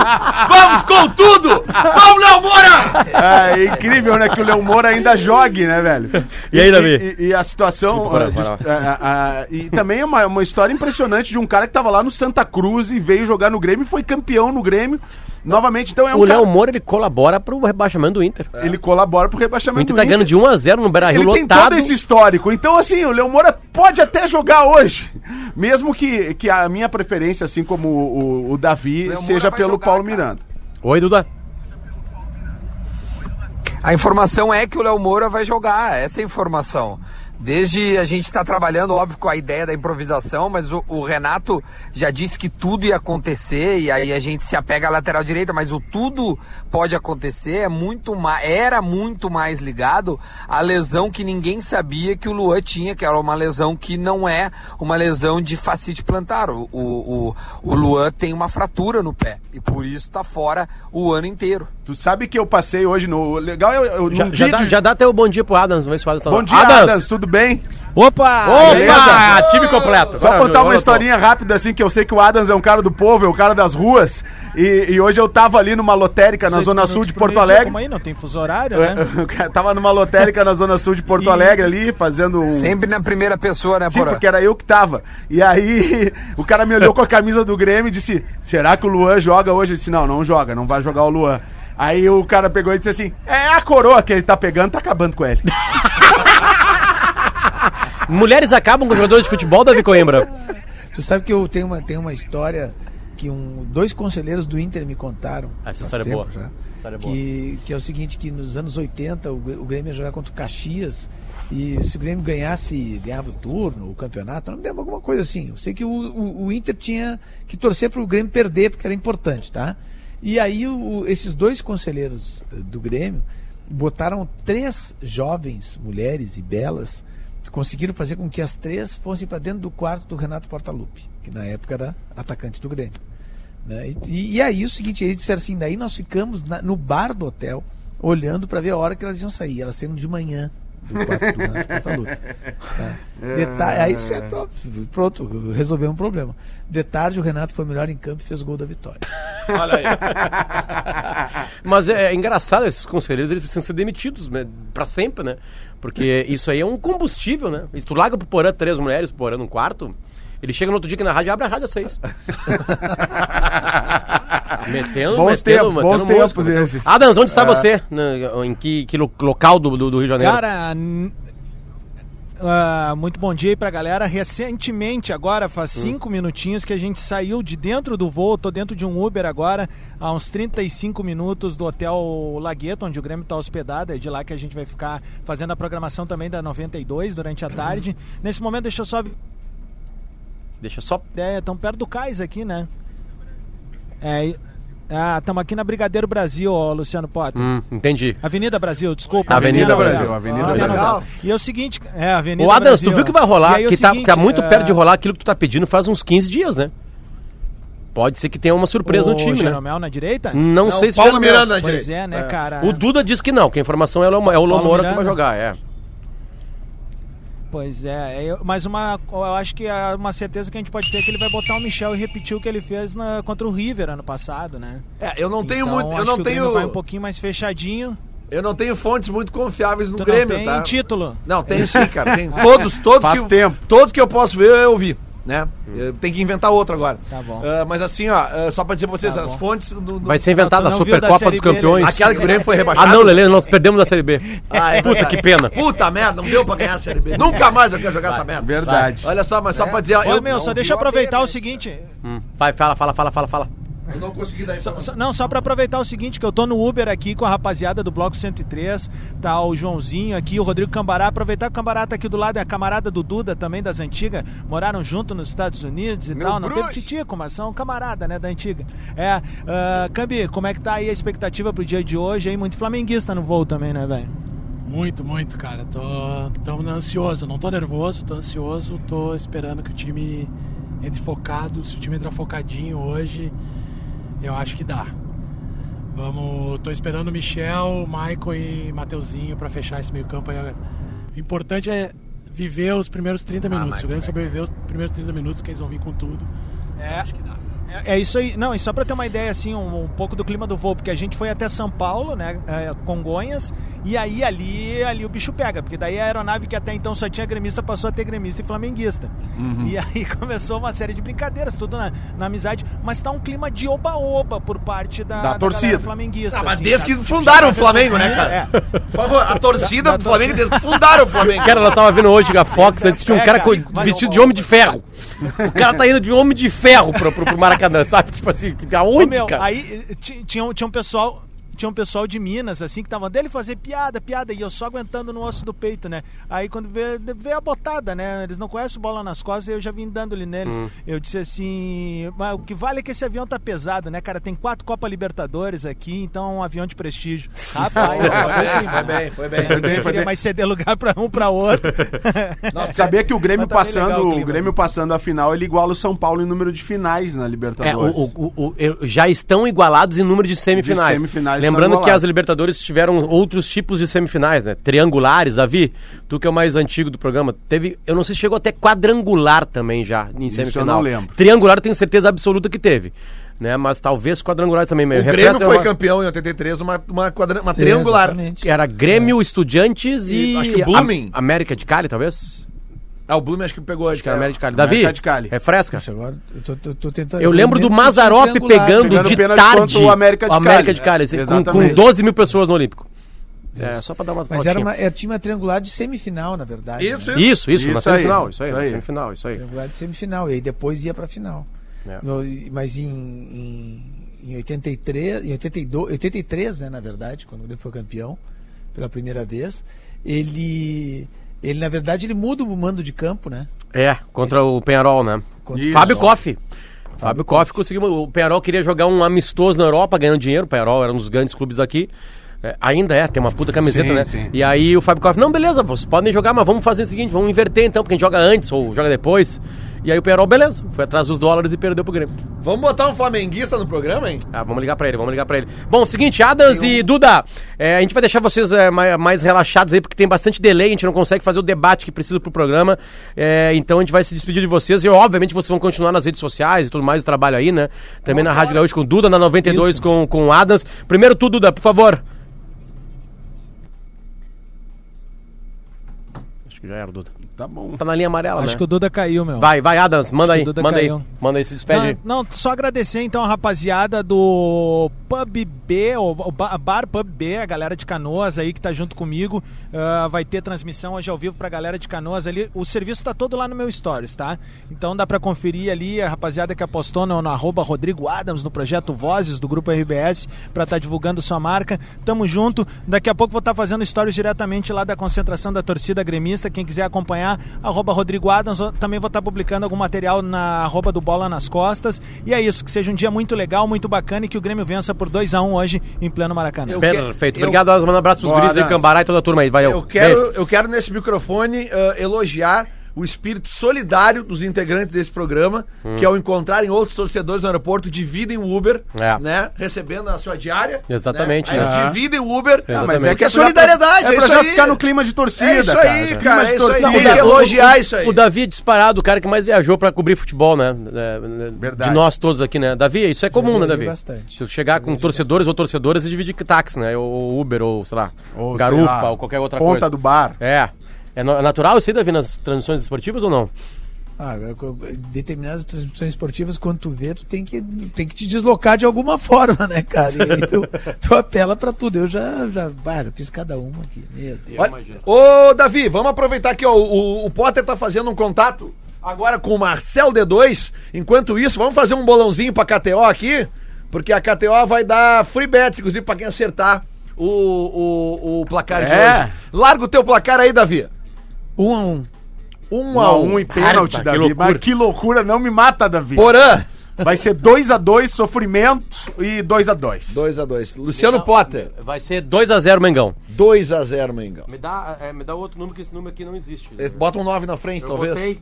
Vamos com tudo! Vamos, Léo Moura! É incrível, né? Que o Léo Moura ainda jogue, né, velho? E aí, Davi? E, e a situação. Para, ah, para. de- ah, ah, e também é uma, uma história impressionante de um cara que tava lá no Santa Cruz e veio jogar no Grêmio e foi campeão no Grêmio. Novamente, então é um o cara- Léo Moura, ele colabora pro rebaixamento do Inter. Ele colabora pro O rebaixamento Inter do tá ganhando de 1 a 0 no Beira-Rio Ele tem lotado. todo esse histórico. Então, assim, o Léo Moura pode até jogar hoje. Mesmo que, que a minha preferência, assim como o, o- o Davi, Moura seja pelo jogar, Paulo cara. Miranda. Oi, Duda. A informação é que o Léo Moura vai jogar, essa é a informação. Desde a gente está trabalhando, óbvio, com a ideia da improvisação, mas o, o Renato já disse que tudo ia acontecer e aí a gente se apega à lateral direita, mas o tudo pode acontecer é muito mais, era muito mais ligado à lesão que ninguém sabia que o Luan tinha, que era uma lesão que não é uma lesão de facite plantar. O, o, o, o Luan tem uma fratura no pé e por isso está fora o ano inteiro. Tu sabe que eu passei hoje no. Legal, eu, eu, Já, já, dá, já dá até o bom dia pro Adams, vamos ver se o Adams tá. Bom dia, Adams. tudo bem? Opa! Opa! Time completo. Só contar uma eu historinha rápida, assim, que eu sei que o Adams é um cara do povo, é um cara das ruas. E, e hoje eu tava ali numa lotérica na Zona Sul de Porto Alegre. Como aí, não tem fuso horário, né? [laughs] Eu tava numa lotérica na Zona Sul de Porto Alegre ali, fazendo um. Sempre na primeira pessoa, né, Sim, Porã? porque era eu que tava. E aí, [laughs] o cara me olhou com a camisa do Grêmio e disse: Será que o Luan joga hoje? Eu disse: Não, não joga, não vai jogar o Luan. Aí o cara pegou e disse assim: É a coroa que ele tá pegando, tá acabando com ele. [laughs] Mulheres acabam com jogadores de futebol, Davi Coimbra? Tu sabe que eu tenho uma, tenho uma história que um, dois conselheiros do Inter me contaram. Ah, essa faz história é boa. já, Essa história é boa. que, que é o seguinte, que nos anos 80 o, o Grêmio ia jogar contra o Caxias e se o Grêmio ganhasse, ganhava o turno, o campeonato, não me lembro alguma coisa assim. Eu sei que o, o, o Inter tinha que torcer para o Grêmio perder, porque era importante, tá? E aí o- esses dois conselheiros eh, do Grêmio botaram três jovens mulheres e belas conseguiram fazer com que as três fossem para dentro do quarto do Renato Portaluppi, que na época era atacante do Grêmio. né? E, e aí o seguinte, eles disseram assim, daí nós ficamos na- no bar do hotel olhando para ver a hora que elas iam sair. Elas saíram de manhã do quarto do aí isso é pronto, pronto, resolveu um problema. De tarde o Renato foi melhor em campo e fez o gol da vitória. Olha aí. [laughs] Mas é, é engraçado, esses conselheiros eles precisam ser demitidos né, pra sempre, né? Porque isso aí é um combustível, né? E tu larga pro Porã três mulheres, pro Porã num quarto, ele chega no outro dia aqui na rádio e abre a rádio às seis. [laughs] metendo, Bons tempos, bons tempos esses. Adams, onde está você? Na- em que, que lo- local do, do, do Rio de Janeiro? Cara, ah, muito bom dia aí pra galera. Recentemente, agora, faz cinco minutinhos que a gente saiu de dentro do voo, tô dentro de um Uber agora, a uns 35 minutos do Hotel Lagueto, onde o Grêmio tá hospedado. É de lá que a gente vai ficar fazendo a programação também da 92 durante a tarde. [clears throat] Nesse momento, deixa eu só Deixa eu só. É, tão perto do cais aqui, né? É. Ah, estamos aqui na Brigadeiro Brasil, ó, Luciano Potter. Hum, entendi. Avenida Brasil, desculpa. Avenida Avenida Brasil, Avenida Ah, Brasil. legal. E é o seguinte, é, Avenida Ô Adams, tu Brasil, viu que vai rolar, é que tá, seguinte, tá muito é, perto de rolar aquilo que tu tá pedindo faz uns 15 dias, né? Pode ser que tenha uma surpresa o no time, né? Jeromel na direita? Não, sei se Paulo Jeromel- Miranda na Pois direita. é, né, cara? O Duda diz que não, que a informação é o, é o Lomora que vai jogar, é. Pois é, eu- mas uma, eu acho que é uma certeza que a gente pode ter é que ele vai botar o Michel e repetir o que ele fez na- contra o River ano passado, né? É, eu não tenho Então, muito. Eu acho não que o tenho. vai um pouquinho mais fechadinho. Eu não tenho fontes muito confiáveis no Tu Grêmio, não tem tá? título. Não, tem [laughs] sim, cara. Tem todos, todos Faz que tempo. todos que eu posso ver eu vi, né? Eh, Tem que inventar outro agora. Tá bom. Ah, mas assim, ó, ah, só pra dizer pra vocês, Tá as bom. fontes do, do- Vai ser inventada a Supercopa dos B, né? Campeões. aquela que o Grêmio foi Ah, rebaixado. não, Lelê, nós perdemos da Série B. Ah, é Puta, que pena. Puta merda, não deu pra ganhar a Série B. Nunca mais eu quero jogar essa merda. Verdade. Olha só, mas só pra dizer, Ô, meu, só deixa eu aproveitar o seguinte. Hum. Vai, fala, fala, fala, fala, fala. Eu não consegui dar Só- informação. só- não, só pra aproveitar o seguinte, que eu tô no Uber aqui com a rapaziada do Bloco 103, tá o Joãozinho aqui, o Rodrigo Cambará, aproveitar que o Cambará tá aqui do lado, é a camarada do Duda também, das antigas, moraram junto nos Estados Unidos e Meu tal, não bruxo. teve titico, mas são camarada, né, da antiga. É, ah, Cambi, como é que tá aí a expectativa pro dia de hoje, aí, muito flamenguista no voo também, né, velho? Muito, muito, cara. Tô, tô ansioso. Não tô nervoso, tô ansioso. Tô esperando que o time entre focado. Se o time entrar focadinho hoje, eu acho que dá. Vamos, tô esperando o Michel, Michael e Mateuzinho pra fechar esse meio campo. aí. O importante é viver os primeiros 30 minutos. Se o Grêmio sobreviver os primeiros 30 minutos, que eles vão vir com tudo. É. É, é isso aí. Não, e só pra ter uma ideia, assim, um, um pouco do clima do voo, porque a gente foi até São Paulo, né, é, Congonhas, e aí ali, ali o bicho pega, porque daí a aeronave que até então só tinha gremista passou a ter gremista e flamenguista. E aí [laughs] começou uma série de brincadeiras, tudo na, na amizade, mas tá um clima de oba-oba por parte da, Da torcida. galera flamenguista. Ah, mas assim, desde que fundaram o Já Flamengo, né, resolvido, cara? é. Por favor, a torcida [laughs] Da- do da Flamengo desde que fundaram o Flamengo. Cara, ela tava vendo hoje a Fox, antes tinha um É, cara vestido de homem de ferro. O cara tá indo de homem de ferro pro, pro, pro Maracanã, sabe? Tipo assim, Ô, aonde, meu, cara? aí eh, ti- tinha, um- tinha um pessoal. Tinha um pessoal de Minas, assim, que tava dele fazer piada, piada, e eu só aguentando no osso do peito, né? Aí quando veio, veio a botada, né? Eles não conhecem bola nas costas, eu já vim dando-lhe neles. Eu disse assim, mas o que vale é que esse avião tá pesado, né, cara? Tem quatro Copa Libertadores aqui, então é um avião de prestígio. [laughs] Rapaz, Foi bem, foi bem, foi bem. não queria mais ceder lugar pra um pra outro. [laughs] [laughs] Sabia que o Grêmio tá passando, o clima, o Grêmio passando a final, ele iguala o São Paulo em número de finais na É, Libertadores. o, o- o- já estão igualados em número de semifinais. De semifinais Lembrando que as. Libertadores tiveram outros tipos de semifinais, né? Triangulares, Davi, tu que é o mais antigo do programa, teve, eu não sei se chegou até quadrangular também já em Isso eu semifinal. não lembro. Triangular eu tenho certeza absoluta que teve, né? Mas talvez quadrangulares também. O meio. Grêmio Refresca foi uma- campeão em 83 numa uma, quadra, uma triangular. Exatamente. Era Grêmio, Estudiantes e, E acho que Blooming. A- América de Cali, talvez? Ah, o Bloom acho que pegou Acho que era América de Cali. América Davi, de Cali. refresca. Puxa, agora eu tô, tô- tô tentando. Eu lembro do lembro que tinha Mazarop triangular. pegando Pegando de tarde o América de o América Cali. de Cali, assim, com, com Exatamente. 12 mil pessoas no Olímpico. É, só pra dar uma Mas fotinha. era uma, era, tinha uma triangular de semifinal, na verdade. Isso, né? Isso, isso, Isso aí, semifinal, isso aí, isso aí. semifinal, isso aí. Triangular de semifinal. E aí depois ia pra final. É. No- mas em, em, em 83, em 82, 83, né, na verdade, quando ele foi campeão pela primeira vez, ele. Ele, na verdade, ele muda o mando de campo, né? É, contra o Penharol, né? Contra-. Fábio Koff. Fábio Koff conseguiu. O Penharol queria jogar um amistoso na Europa, ganhando dinheiro. O Penharol era um dos grandes clubes daqui. É, ainda é, tem uma puta camiseta, Sim, né? sim. E aí o Fábio Koff, não, beleza, vocês podem jogar, mas vamos fazer o seguinte, vamos inverter então, porque a gente joga antes ou joga depois. E aí o Penharol, beleza, foi atrás dos dólares e perdeu pro Grêmio. Vamos botar um flamenguista no programa, hein? Ah, vamos ligar pra ele, vamos ligar pra ele. Bom, seguinte, Adams e Duda, é, a gente vai deixar vocês é, mais, mais relaxados aí, porque tem bastante delay, a gente não consegue fazer o debate que precisa pro programa. É, então a gente vai se despedir de vocês e, obviamente, vocês vão continuar nas redes sociais e tudo mais, o trabalho aí, né? Também na Rádio Gaúcho com Duda, na 92 com, com o Adams. Primeiro tudo, Duda, por favor. Que já era, Duda. Tá bom. Tá na linha amarela, Acho né? que o Duda caiu, meu. Vai, vai, Adams, manda Acho aí, manda aí. caiu. Manda aí, se despede. aí. Não, não, só agradecer então a rapaziada do Pub B, o, o ba- Bar Pub B, a galera de Canoas aí que tá junto comigo. Ah, vai ter transmissão hoje ao vivo pra galera de Canoas ali. O serviço tá todo lá no meu Stories, tá? Então dá pra conferir ali a rapaziada que apostou no, no arroba Rodrigo Adams no projeto Vozes do Grupo RBS pra estar divulgando sua marca. Tamo junto. Daqui a pouco vou estar fazendo stories diretamente lá da concentração da torcida gremista. Quem quiser acompanhar, arroba Rodrigo Adams. Também vou estar publicando algum material na arroba do Bola nas Costas. E é isso, que seja um dia muito legal, muito bacana e que o Grêmio vença por 2x1 hoje em pleno Maracanã. Eu Perfeito. eu- Obrigado, Adams. Manda um abraço pros Boa, guris aí. Cambará e toda a turma aí. Vai, Eu quero, eu quero nesse microfone ah, elogiar o espírito solidário dos integrantes desse programa, que ao encontrarem outros torcedores no aeroporto, dividem o Uber, É. né? Recebendo a sua diária. Exatamente, Né? Aí né? eles dividem o Uber. Ah, mas é que é pra solidariedade, É é pra já aí. ficar no clima de torcida, É isso cara. aí, cara, de é isso aí. Tem que elogiar isso aí. O Davi é disparado, o cara que mais viajou pra cobrir futebol, né? É, Verdade. De nós todos aqui, né? Davi, isso é comum, né, Davi? bastante. Se chegar com torcedores ou torcedoras e dividir táxi, né? Ou Uber, ou sei lá, Ou, sei garupa, lá, ou qualquer outra Ponta coisa. do bar. É. É é natural isso aí, Davi, nas transmissões esportivas ou não? Ah, determinadas transmissões esportivas, quando tu vê, tu tem que, tem que te deslocar de alguma [laughs] forma, né, cara? E aí tu, tu apela pra tudo. Eu já, já, ah, eu fiz cada uma aqui. Meu Deus. Olha, ô, Davi, vamos aproveitar aqui, ó. O, o Potter tá fazendo um contato agora com o Marcel D2. Enquanto isso, vamos fazer um bolãozinho pra KTO aqui, porque a KTO vai dar free bets, inclusive, pra quem acertar o, o, o placar de É. hoje. Larga o teu placar aí, Davi. Um a um. Um Um a um. um e pênalti, Harta, que Davi. loucura. Mas que loucura, não me mata, Davi. Porã. Vai ser 2x2, sofrimento e 2x2. 2x2. Luciano Potter. Vai ser 2x0 Mengão. 2x0, Mengão. Me dá, me dá outro número, que esse número aqui não existe. Bota um 9 na frente, talvez.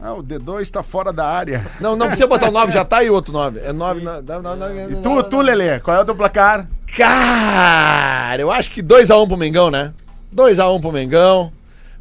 Ah, o D2 tá fora da área. Não, não precisa botar o 9, já tá aí o outro 9. É 9 na. na- na- E tu, tu, Lelê, qual é o teu placar? Cara, eu acho que 2x1 pro Mengão, né? 2x1 pro Mengão.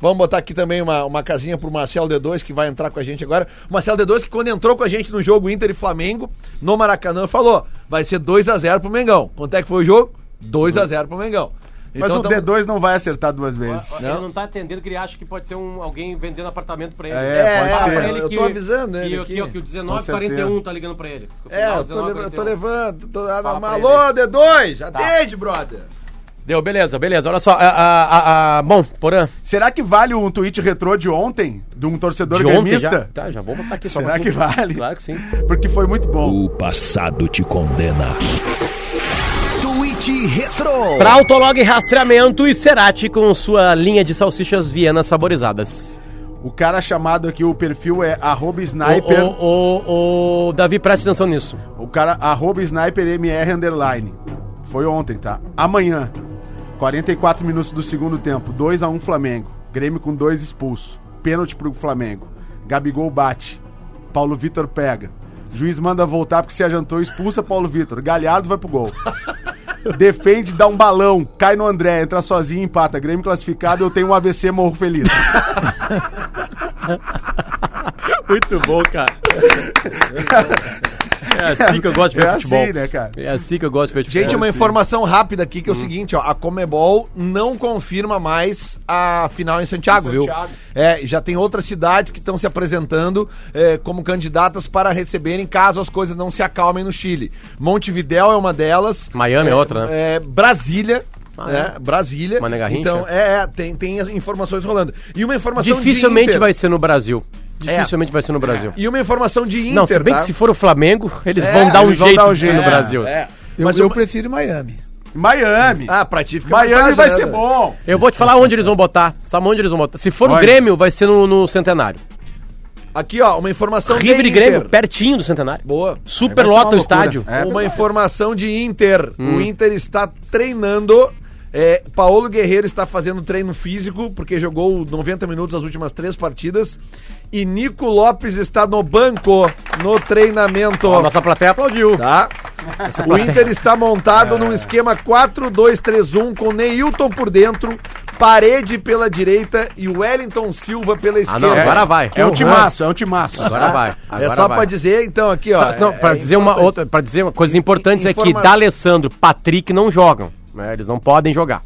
Vamos botar aqui também uma, uma casinha pro Marcelo D2, que vai entrar com a gente agora. O Marcelo D2, que quando entrou com a gente no jogo Inter e Flamengo, no Maracanã, falou: vai ser 2x0 pro Mengão. Quanto é que foi o jogo? 2x0 pro Mengão. Mas Então, o tamo- D2 não vai acertar duas vezes. Ele não tá atendendo que ele acha que pode ser um, alguém vendendo apartamento pra ele. É, pode É, Fala ser. pra ele eu que, tô avisando que, ele que, aqui. que o Com 1941 certeza. tá ligando pra ele. É, eu tô, leva- eu tô 1941. levando. Tô, alô, D2, atende, brother. Deu, beleza, beleza. Olha só, a, a, a- a- bom, Porã. Será que vale um tweet retrô de ontem? De um torcedor De ontem já. gremista? Tá, já vou botar aqui só Será que vale? Claro que sim. Porque foi muito bom. O passado te condena. Tweet Hit Retro. Pra Autolog Rastreamento e Cerati com sua linha de salsichas vienas saborizadas. O cara chamado aqui, o perfil é arroba sniper. O, o, o, o Davi, preste atenção nisso. O cara, arroba sniper MR underline. Foi ontem, tá? Amanhã, 44 minutos do segundo tempo, 2x1 Flamengo. Grêmio com dois expulsos. Pênalti pro Flamengo. Gabigol bate. Paulo Vitor pega. Juiz manda voltar porque se adiantou, expulsa Paulo Vitor. Galhardo vai pro gol. [laughs] Defende, dá um balão, cai no André, entra sozinho, empata. Grêmio classificado, eu tenho um AVC, morro feliz. [laughs] Muito bom, cara. [laughs] É assim que eu gosto de ver É futebol. assim, né, cara? É assim que eu gosto de ver futebol. Gente, uma É assim. informação rápida aqui que é o seguinte, ó, a Comebol não confirma mais a final em Santiago, viu? Santiago. É, já tem outras cidades que estão se apresentando é, como candidatas para receberem caso as coisas não se acalmem no Chile. Montevidéu é uma delas. Miami é outra, né? É, Brasília. Ah, né? Brasília. Mané Garrincha? Então, é, é, tem, tem as informações rolando. E uma informação Dificilmente de Inter. vai ser no Brasil. Dificilmente vai ser no Brasil. E uma informação de Inter, Não, se bem tá? que se for o Flamengo, eles É, vão dar um jeito dar um de ser jeito. no É, Brasil. É. Eu, Mas eu uma- prefiro Miami. Miami. Ah, pra ti fica Miami vai né, ser bom. Eu vou te falar onde eles vão botar. Sabe onde eles vão botar? Se for no Onde? Grêmio, vai ser no, no Centenário. Aqui, ó, uma informação River de e Grêmio, Inter. pertinho do Centenário. Boa. Super Aí vai ser lota uma o estádio. É. uma informação de Inter. Hum. O Inter está treinando. É, Paulo Guerreiro está fazendo treino físico, porque jogou 90 minutos as últimas três partidas. E Nico Lopes está no banco, no treinamento. A nossa plateia aplaudiu. Tá? O Inter está montado num esquema 4-2-3-1 com Neilton por dentro, Parede pela direita e Wellington Silva pela Ah, esquerda. não, agora vai. É um timaço, é um timaço. Agora vai. É Agora só vai. pra dizer, então, aqui, ó. Só- não, é- pra é dizer uma importante. outra, para dizer uma coisa importante é que D'Alessandro, Patrick não jogam. Né? Eles não podem jogar.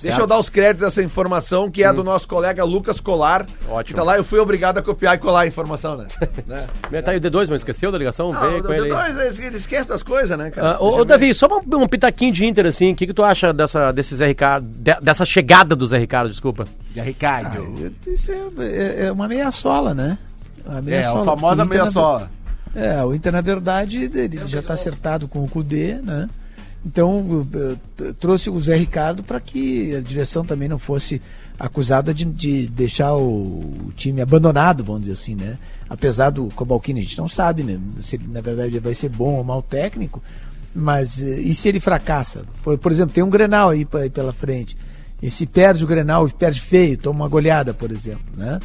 Deixa eu dar os créditos dessa informação, que é do nosso colega Lucas Colar. Hum. Ótimo. Que tá lá, eu fui obrigado a copiar e colar a informação, né? [laughs] né? Tá aí o D2, mas esqueceu da ligação? Não, Veio o com ele. esquece das coisas, né, cara? Ah, ô, ô, Davi, só um, um pitaquinho de Inter, assim. O que, que tu acha dessa, desse Zé Ricardo, de- dessa chegada do Zé Ricardo, desculpa? Ricardo. Isso é, é- é uma meia sola, né? Uma meia É, a famosa meia sola. É, o Inter, na verdade, ele já está acertado com o Cudê, né? Então, eu trouxe o Zé Ricardo para que a direção também não fosse acusada de, de deixar o, o time abandonado, vamos dizer assim, né? Apesar do Cobalcini, a gente não sabe, né? Se ele, na verdade, vai ser bom ou mau técnico, mas eh, e se ele fracassa? Por, por exemplo, tem um Grenal aí, aí pela frente. E se perde o Grenal, perde feio, toma uma goleada, por exemplo, né?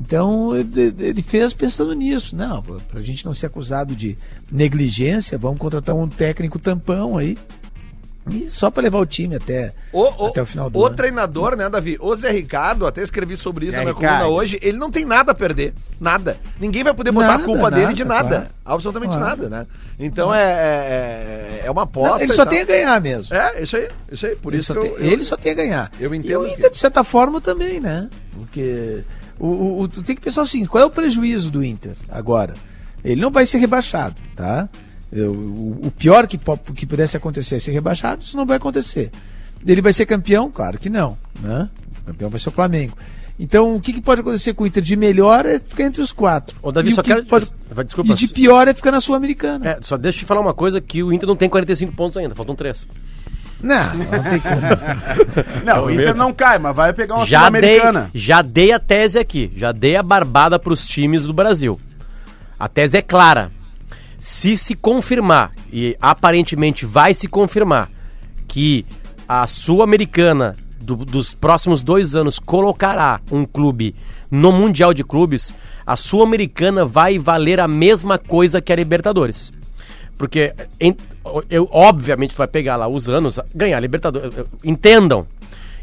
Então ele fez pensando nisso. Não, para a gente não ser acusado de negligência, vamos contratar um técnico tampão aí. E só para levar o time até, O, o- até o final do o ano. treinador, né, Davi? O Zé Ricardo, até escrevi sobre isso Zé na minha Ricardo. coluna hoje, ele não tem nada a perder. Nada. Ninguém vai poder botar Nada, a culpa dele de nada, nada. claro. Absolutamente Claro. nada, né? Então é, é, é uma aposta. Não, ele e só tal. tem a ganhar mesmo. É, isso aí, isso aí. Por ele isso só que tem, eu, eu- ele só tem a ganhar. eu e entendo o que- Inter, de certa forma, também, né? Porque o, o, tem que pensar seguinte: qual é o prejuízo do Inter agora? Ele não vai ser rebaixado, tá? O, o pior que, que pudesse acontecer é ser rebaixado, isso não vai acontecer. Ele vai ser campeão? Claro que não, né? O campeão vai ser o Flamengo. Então, o que, que pode acontecer com o Inter de melhor é ficar entre os quatro. Ô, Davi, E o só que quero- pode- desculpa. E de pior é ficar na Sul-Americana. É, só deixa eu te falar uma coisa, que o Inter não tem 45 pontos ainda, faltam 3. Não, não tem como. Não, o Inter não cai, mas vai pegar uma Já dei, Sul-Americana. já dei a tese aqui, já dei a barbada pros times do Brasil. A tese é clara. Se se confirmar, e aparentemente vai se confirmar, que a Sul-Americana do- dos próximos dois anos colocará um clube no Mundial de Clubes, a Sul-Americana vai valer a mesma coisa que a Libertadores. Porque, em- eu, obviamente, tu vai pegar lá os anos, ganhar a Libertadores. Entendam.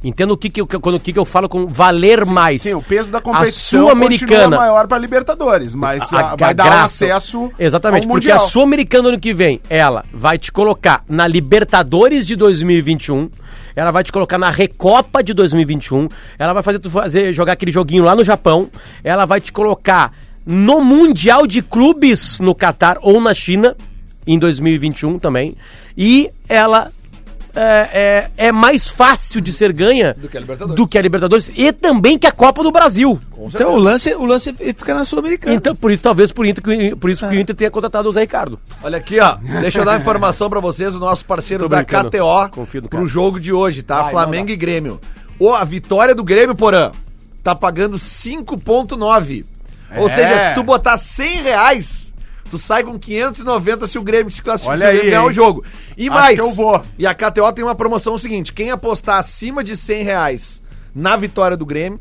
Entendam o que, que, eu, quando, o que, que eu falo com valer mais. Sim, o peso da a competição Sul-Americana continua maior para Libertadores, mas a- a- vai a dar graça- acesso Exatamente, porque Mundial. a Sul-Americana ano que vem, ela vai te colocar na Libertadores de 2021, ela vai te colocar na Recopa de 2021, ela vai fazer tu fazer, jogar aquele joguinho lá no Japão, ela vai te colocar no Mundial de Clubes no Catar ou na China em 2021 também, e ela é, é, é mais fácil de ser ganha Do que a Libertadores. do que a Libertadores e também que a Copa do Brasil. Então o lance, o lance fica na Sul-Americana. Então, por isso, talvez por, Inter, por isso que o Inter tenha contratado o Zé Ricardo. Olha aqui, ó. Deixa eu dar uma informação pra vocês, os nossos parceiros Tô da. KTO pro jogo de hoje, tá? Flamengo e Grêmio. Ô, a vitória do Grêmio, Porã, tá pagando 5,9. Ou É. seja, se tu botar 100 reais, tu sai com 590 se o Grêmio se classificar Olha o aí, ganhar o jogo. E Acho mais, que eu vou. e a KTO tem uma promoção seguinte: quem apostar acima de 100 reais na vitória do Grêmio,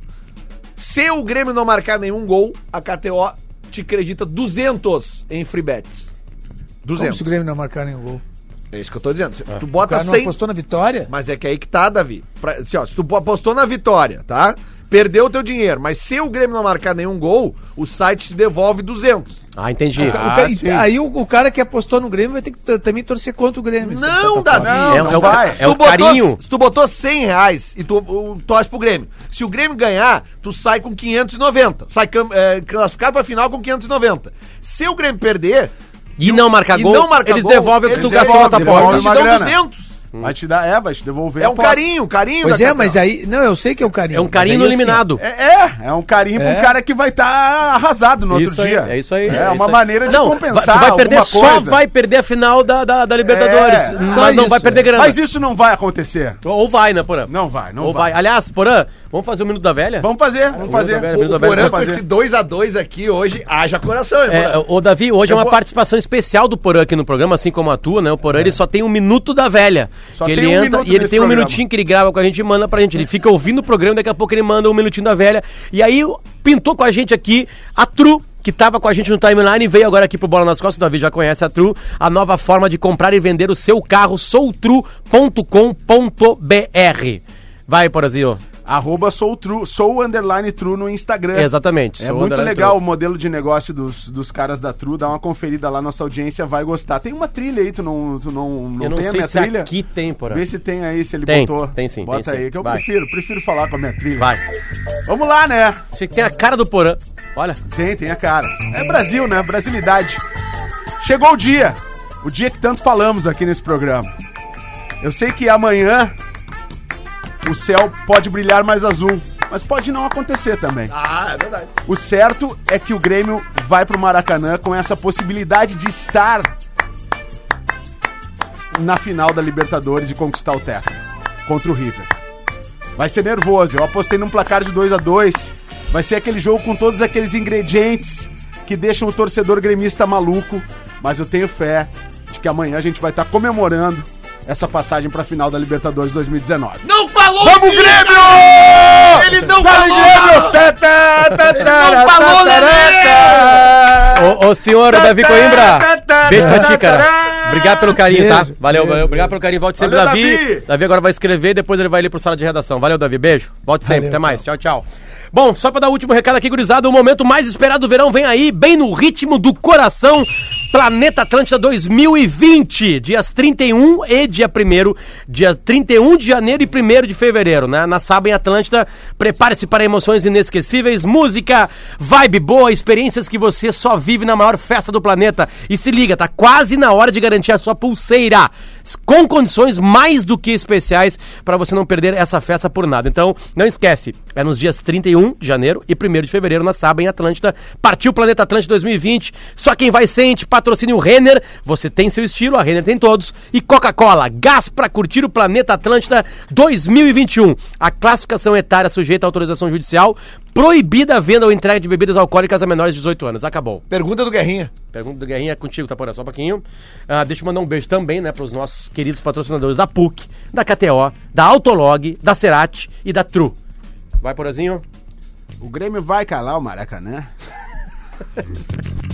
se o Grêmio não marcar nenhum gol, a KTO te acredita 200 em free bets. Como 200. se o Grêmio não marcar nenhum gol. É isso que eu tô dizendo. Se Tu O bota cara não 100. apostou na vitória? Mas é que aí que tá, Davi. Pra, assim, ó, se tu apostou na vitória, tá? Perdeu o teu dinheiro. Mas se o Grêmio não marcar nenhum gol, o site te devolve 200. Ah, entendi. O ca- sim. aí o, o cara que apostou no Grêmio vai ter que também torcer contra o Grêmio. Não, certa Davi. Não, é, não é o, vai. é Se o tu botou- carinho. Se tu botou 100 reais e tu uh, torce pro Grêmio, se o Grêmio ganhar, tu sai com 590. Sai é, classificado pra final com 590. Se o Grêmio perder, E não marcar e gol, não marcar eles gol, devolvem o que tu gastou na tua aposta. eles te dão grana. 200. Vai te dar, é, vai te devolver É um carinho, carinho Pois da é, mas aí. Não, eu sei que é um carinho. É um carinho no aí, assim, eliminado. É, é, é um carinho pra É. um cara que vai estar arrasado no Isso outro aí, dia. é isso aí. É, é uma aí. maneira de não, compensar vai- perder, só coisa. vai perder a final da, da, da Libertadores. É, mas não isso, vai perder é. grana. Mas isso não vai acontecer. Ou vai, né, Porã? Não vai, não Ou vai. vai. Aliás, Porã, vamos fazer o Minuto da Velha? Vamos fazer, vamos fazer. Da Velha, O, Minuto o da Velha, Porã com fazer. esse 2x2 aqui hoje, haja coração, hein, É, ô Davi, hoje é Eu uma vou- participação especial do Porã aqui no programa, assim como a tua, né? O Porã, ele só tem um minuto da velha. Só que tem ele um entra e ele tem um programa. minutinho que ele grava com a gente e manda pra gente. Ele fica ouvindo o programa, daqui a pouco ele manda um minutinho da velha. E aí pintou com a gente aqui a Tru, que tava com a gente no timeline e veio agora aqui pro Bola nas Costas. O Davi já conhece a Tru, a nova forma de comprar e vender o seu carro, soutru.com.br. Vai, Porazinho. Arroba sou true, sou underline true no Instagram. Exatamente. É muito legal Tru. o modelo de negócio dos, dos caras da True. Dá uma conferida lá, nossa audiência vai gostar. Tem uma trilha aí, tu não, tu não, não Eu não tem a sei minha se trilha? aqui tem. Vê se tem aí, se ele Tem, botou. tem sim, Bota tem sim. aí, que eu Vai. prefiro, prefiro falar com a minha trilha. Vai. Vamos lá, né? Você tem a cara do Porã. Olha. Tem, tem a cara. É Brasil, né? Brasilidade. Chegou o dia. O dia que tanto falamos aqui nesse programa. Eu sei que amanhã o céu pode brilhar mais azul, mas pode não acontecer também. Ah, é verdade. O certo é que o Grêmio vai pro Maracanã com essa possibilidade de estar na final da Libertadores e conquistar o teto contra o River. Vai ser nervoso. Eu apostei num placar de 2 a 2 Vai ser aquele jogo com todos aqueles ingredientes que deixam o torcedor gremista maluco. Mas eu tenho fé de que amanhã a gente vai estar comemorando essa passagem pra final da Libertadores 2019. Não falou! Vamos! Grêmio! Ele não Dale, falou! Grêmio! Tá, tá, tá, Ele tá, não tá, falou, tá, Lelê! tá, Ô, ô senhor Davi Coimbra, beijo pra ti, cara. Obrigado pelo carinho, tá? Beijo, Valeu, beijo, valeu. Obrigado pelo carinho. Volte sempre, Valeu, Davi. Davi. Davi agora vai escrever, depois ele vai ali pro sala de redação. Valeu, Davi. Beijo. Volte sempre. Valeu, Até mais. Tchau, tchau. Bom, só pra dar o último recado aqui, gurizada, o momento mais esperado do verão vem aí, bem no ritmo do coração. Planeta Atlântida 2020, dias 31 e dia 1 dia 31 de janeiro e 1 de fevereiro, né? Na Saba em Atlântida, prepare-se para emoções inesquecíveis, música, vibe boa, experiências que você só vive na maior festa do planeta. E se liga, tá quase na hora de garantir a sua pulseira, com condições mais do que especiais para você não perder essa festa por nada. Então, não esquece, é nos dias 31 de janeiro e 1 de fevereiro na Saba em Atlântida. Partiu Planeta Atlântida 2020. Só quem vai sente, patrocínio Renner. Você tem seu estilo, a Renner tem todos. E Coca-Cola, gás para curtir o Planeta Atlântida 2021. A classificação etária sujeita à autorização judicial. Proibida a venda ou entrega de bebidas alcoólicas a menores de 18 anos. Acabou. Pergunta do Guerrinha. Pergunta do Guerrinha é contigo, tá por só um pouquinho. Ah, deixa eu mandar um beijo também, né, pros nossos queridos patrocinadores da PUC, da KTO, da Autolog, da Cerati e da Tru. Vai, Porazinho. O Grêmio vai calar o Maracanã. [laughs]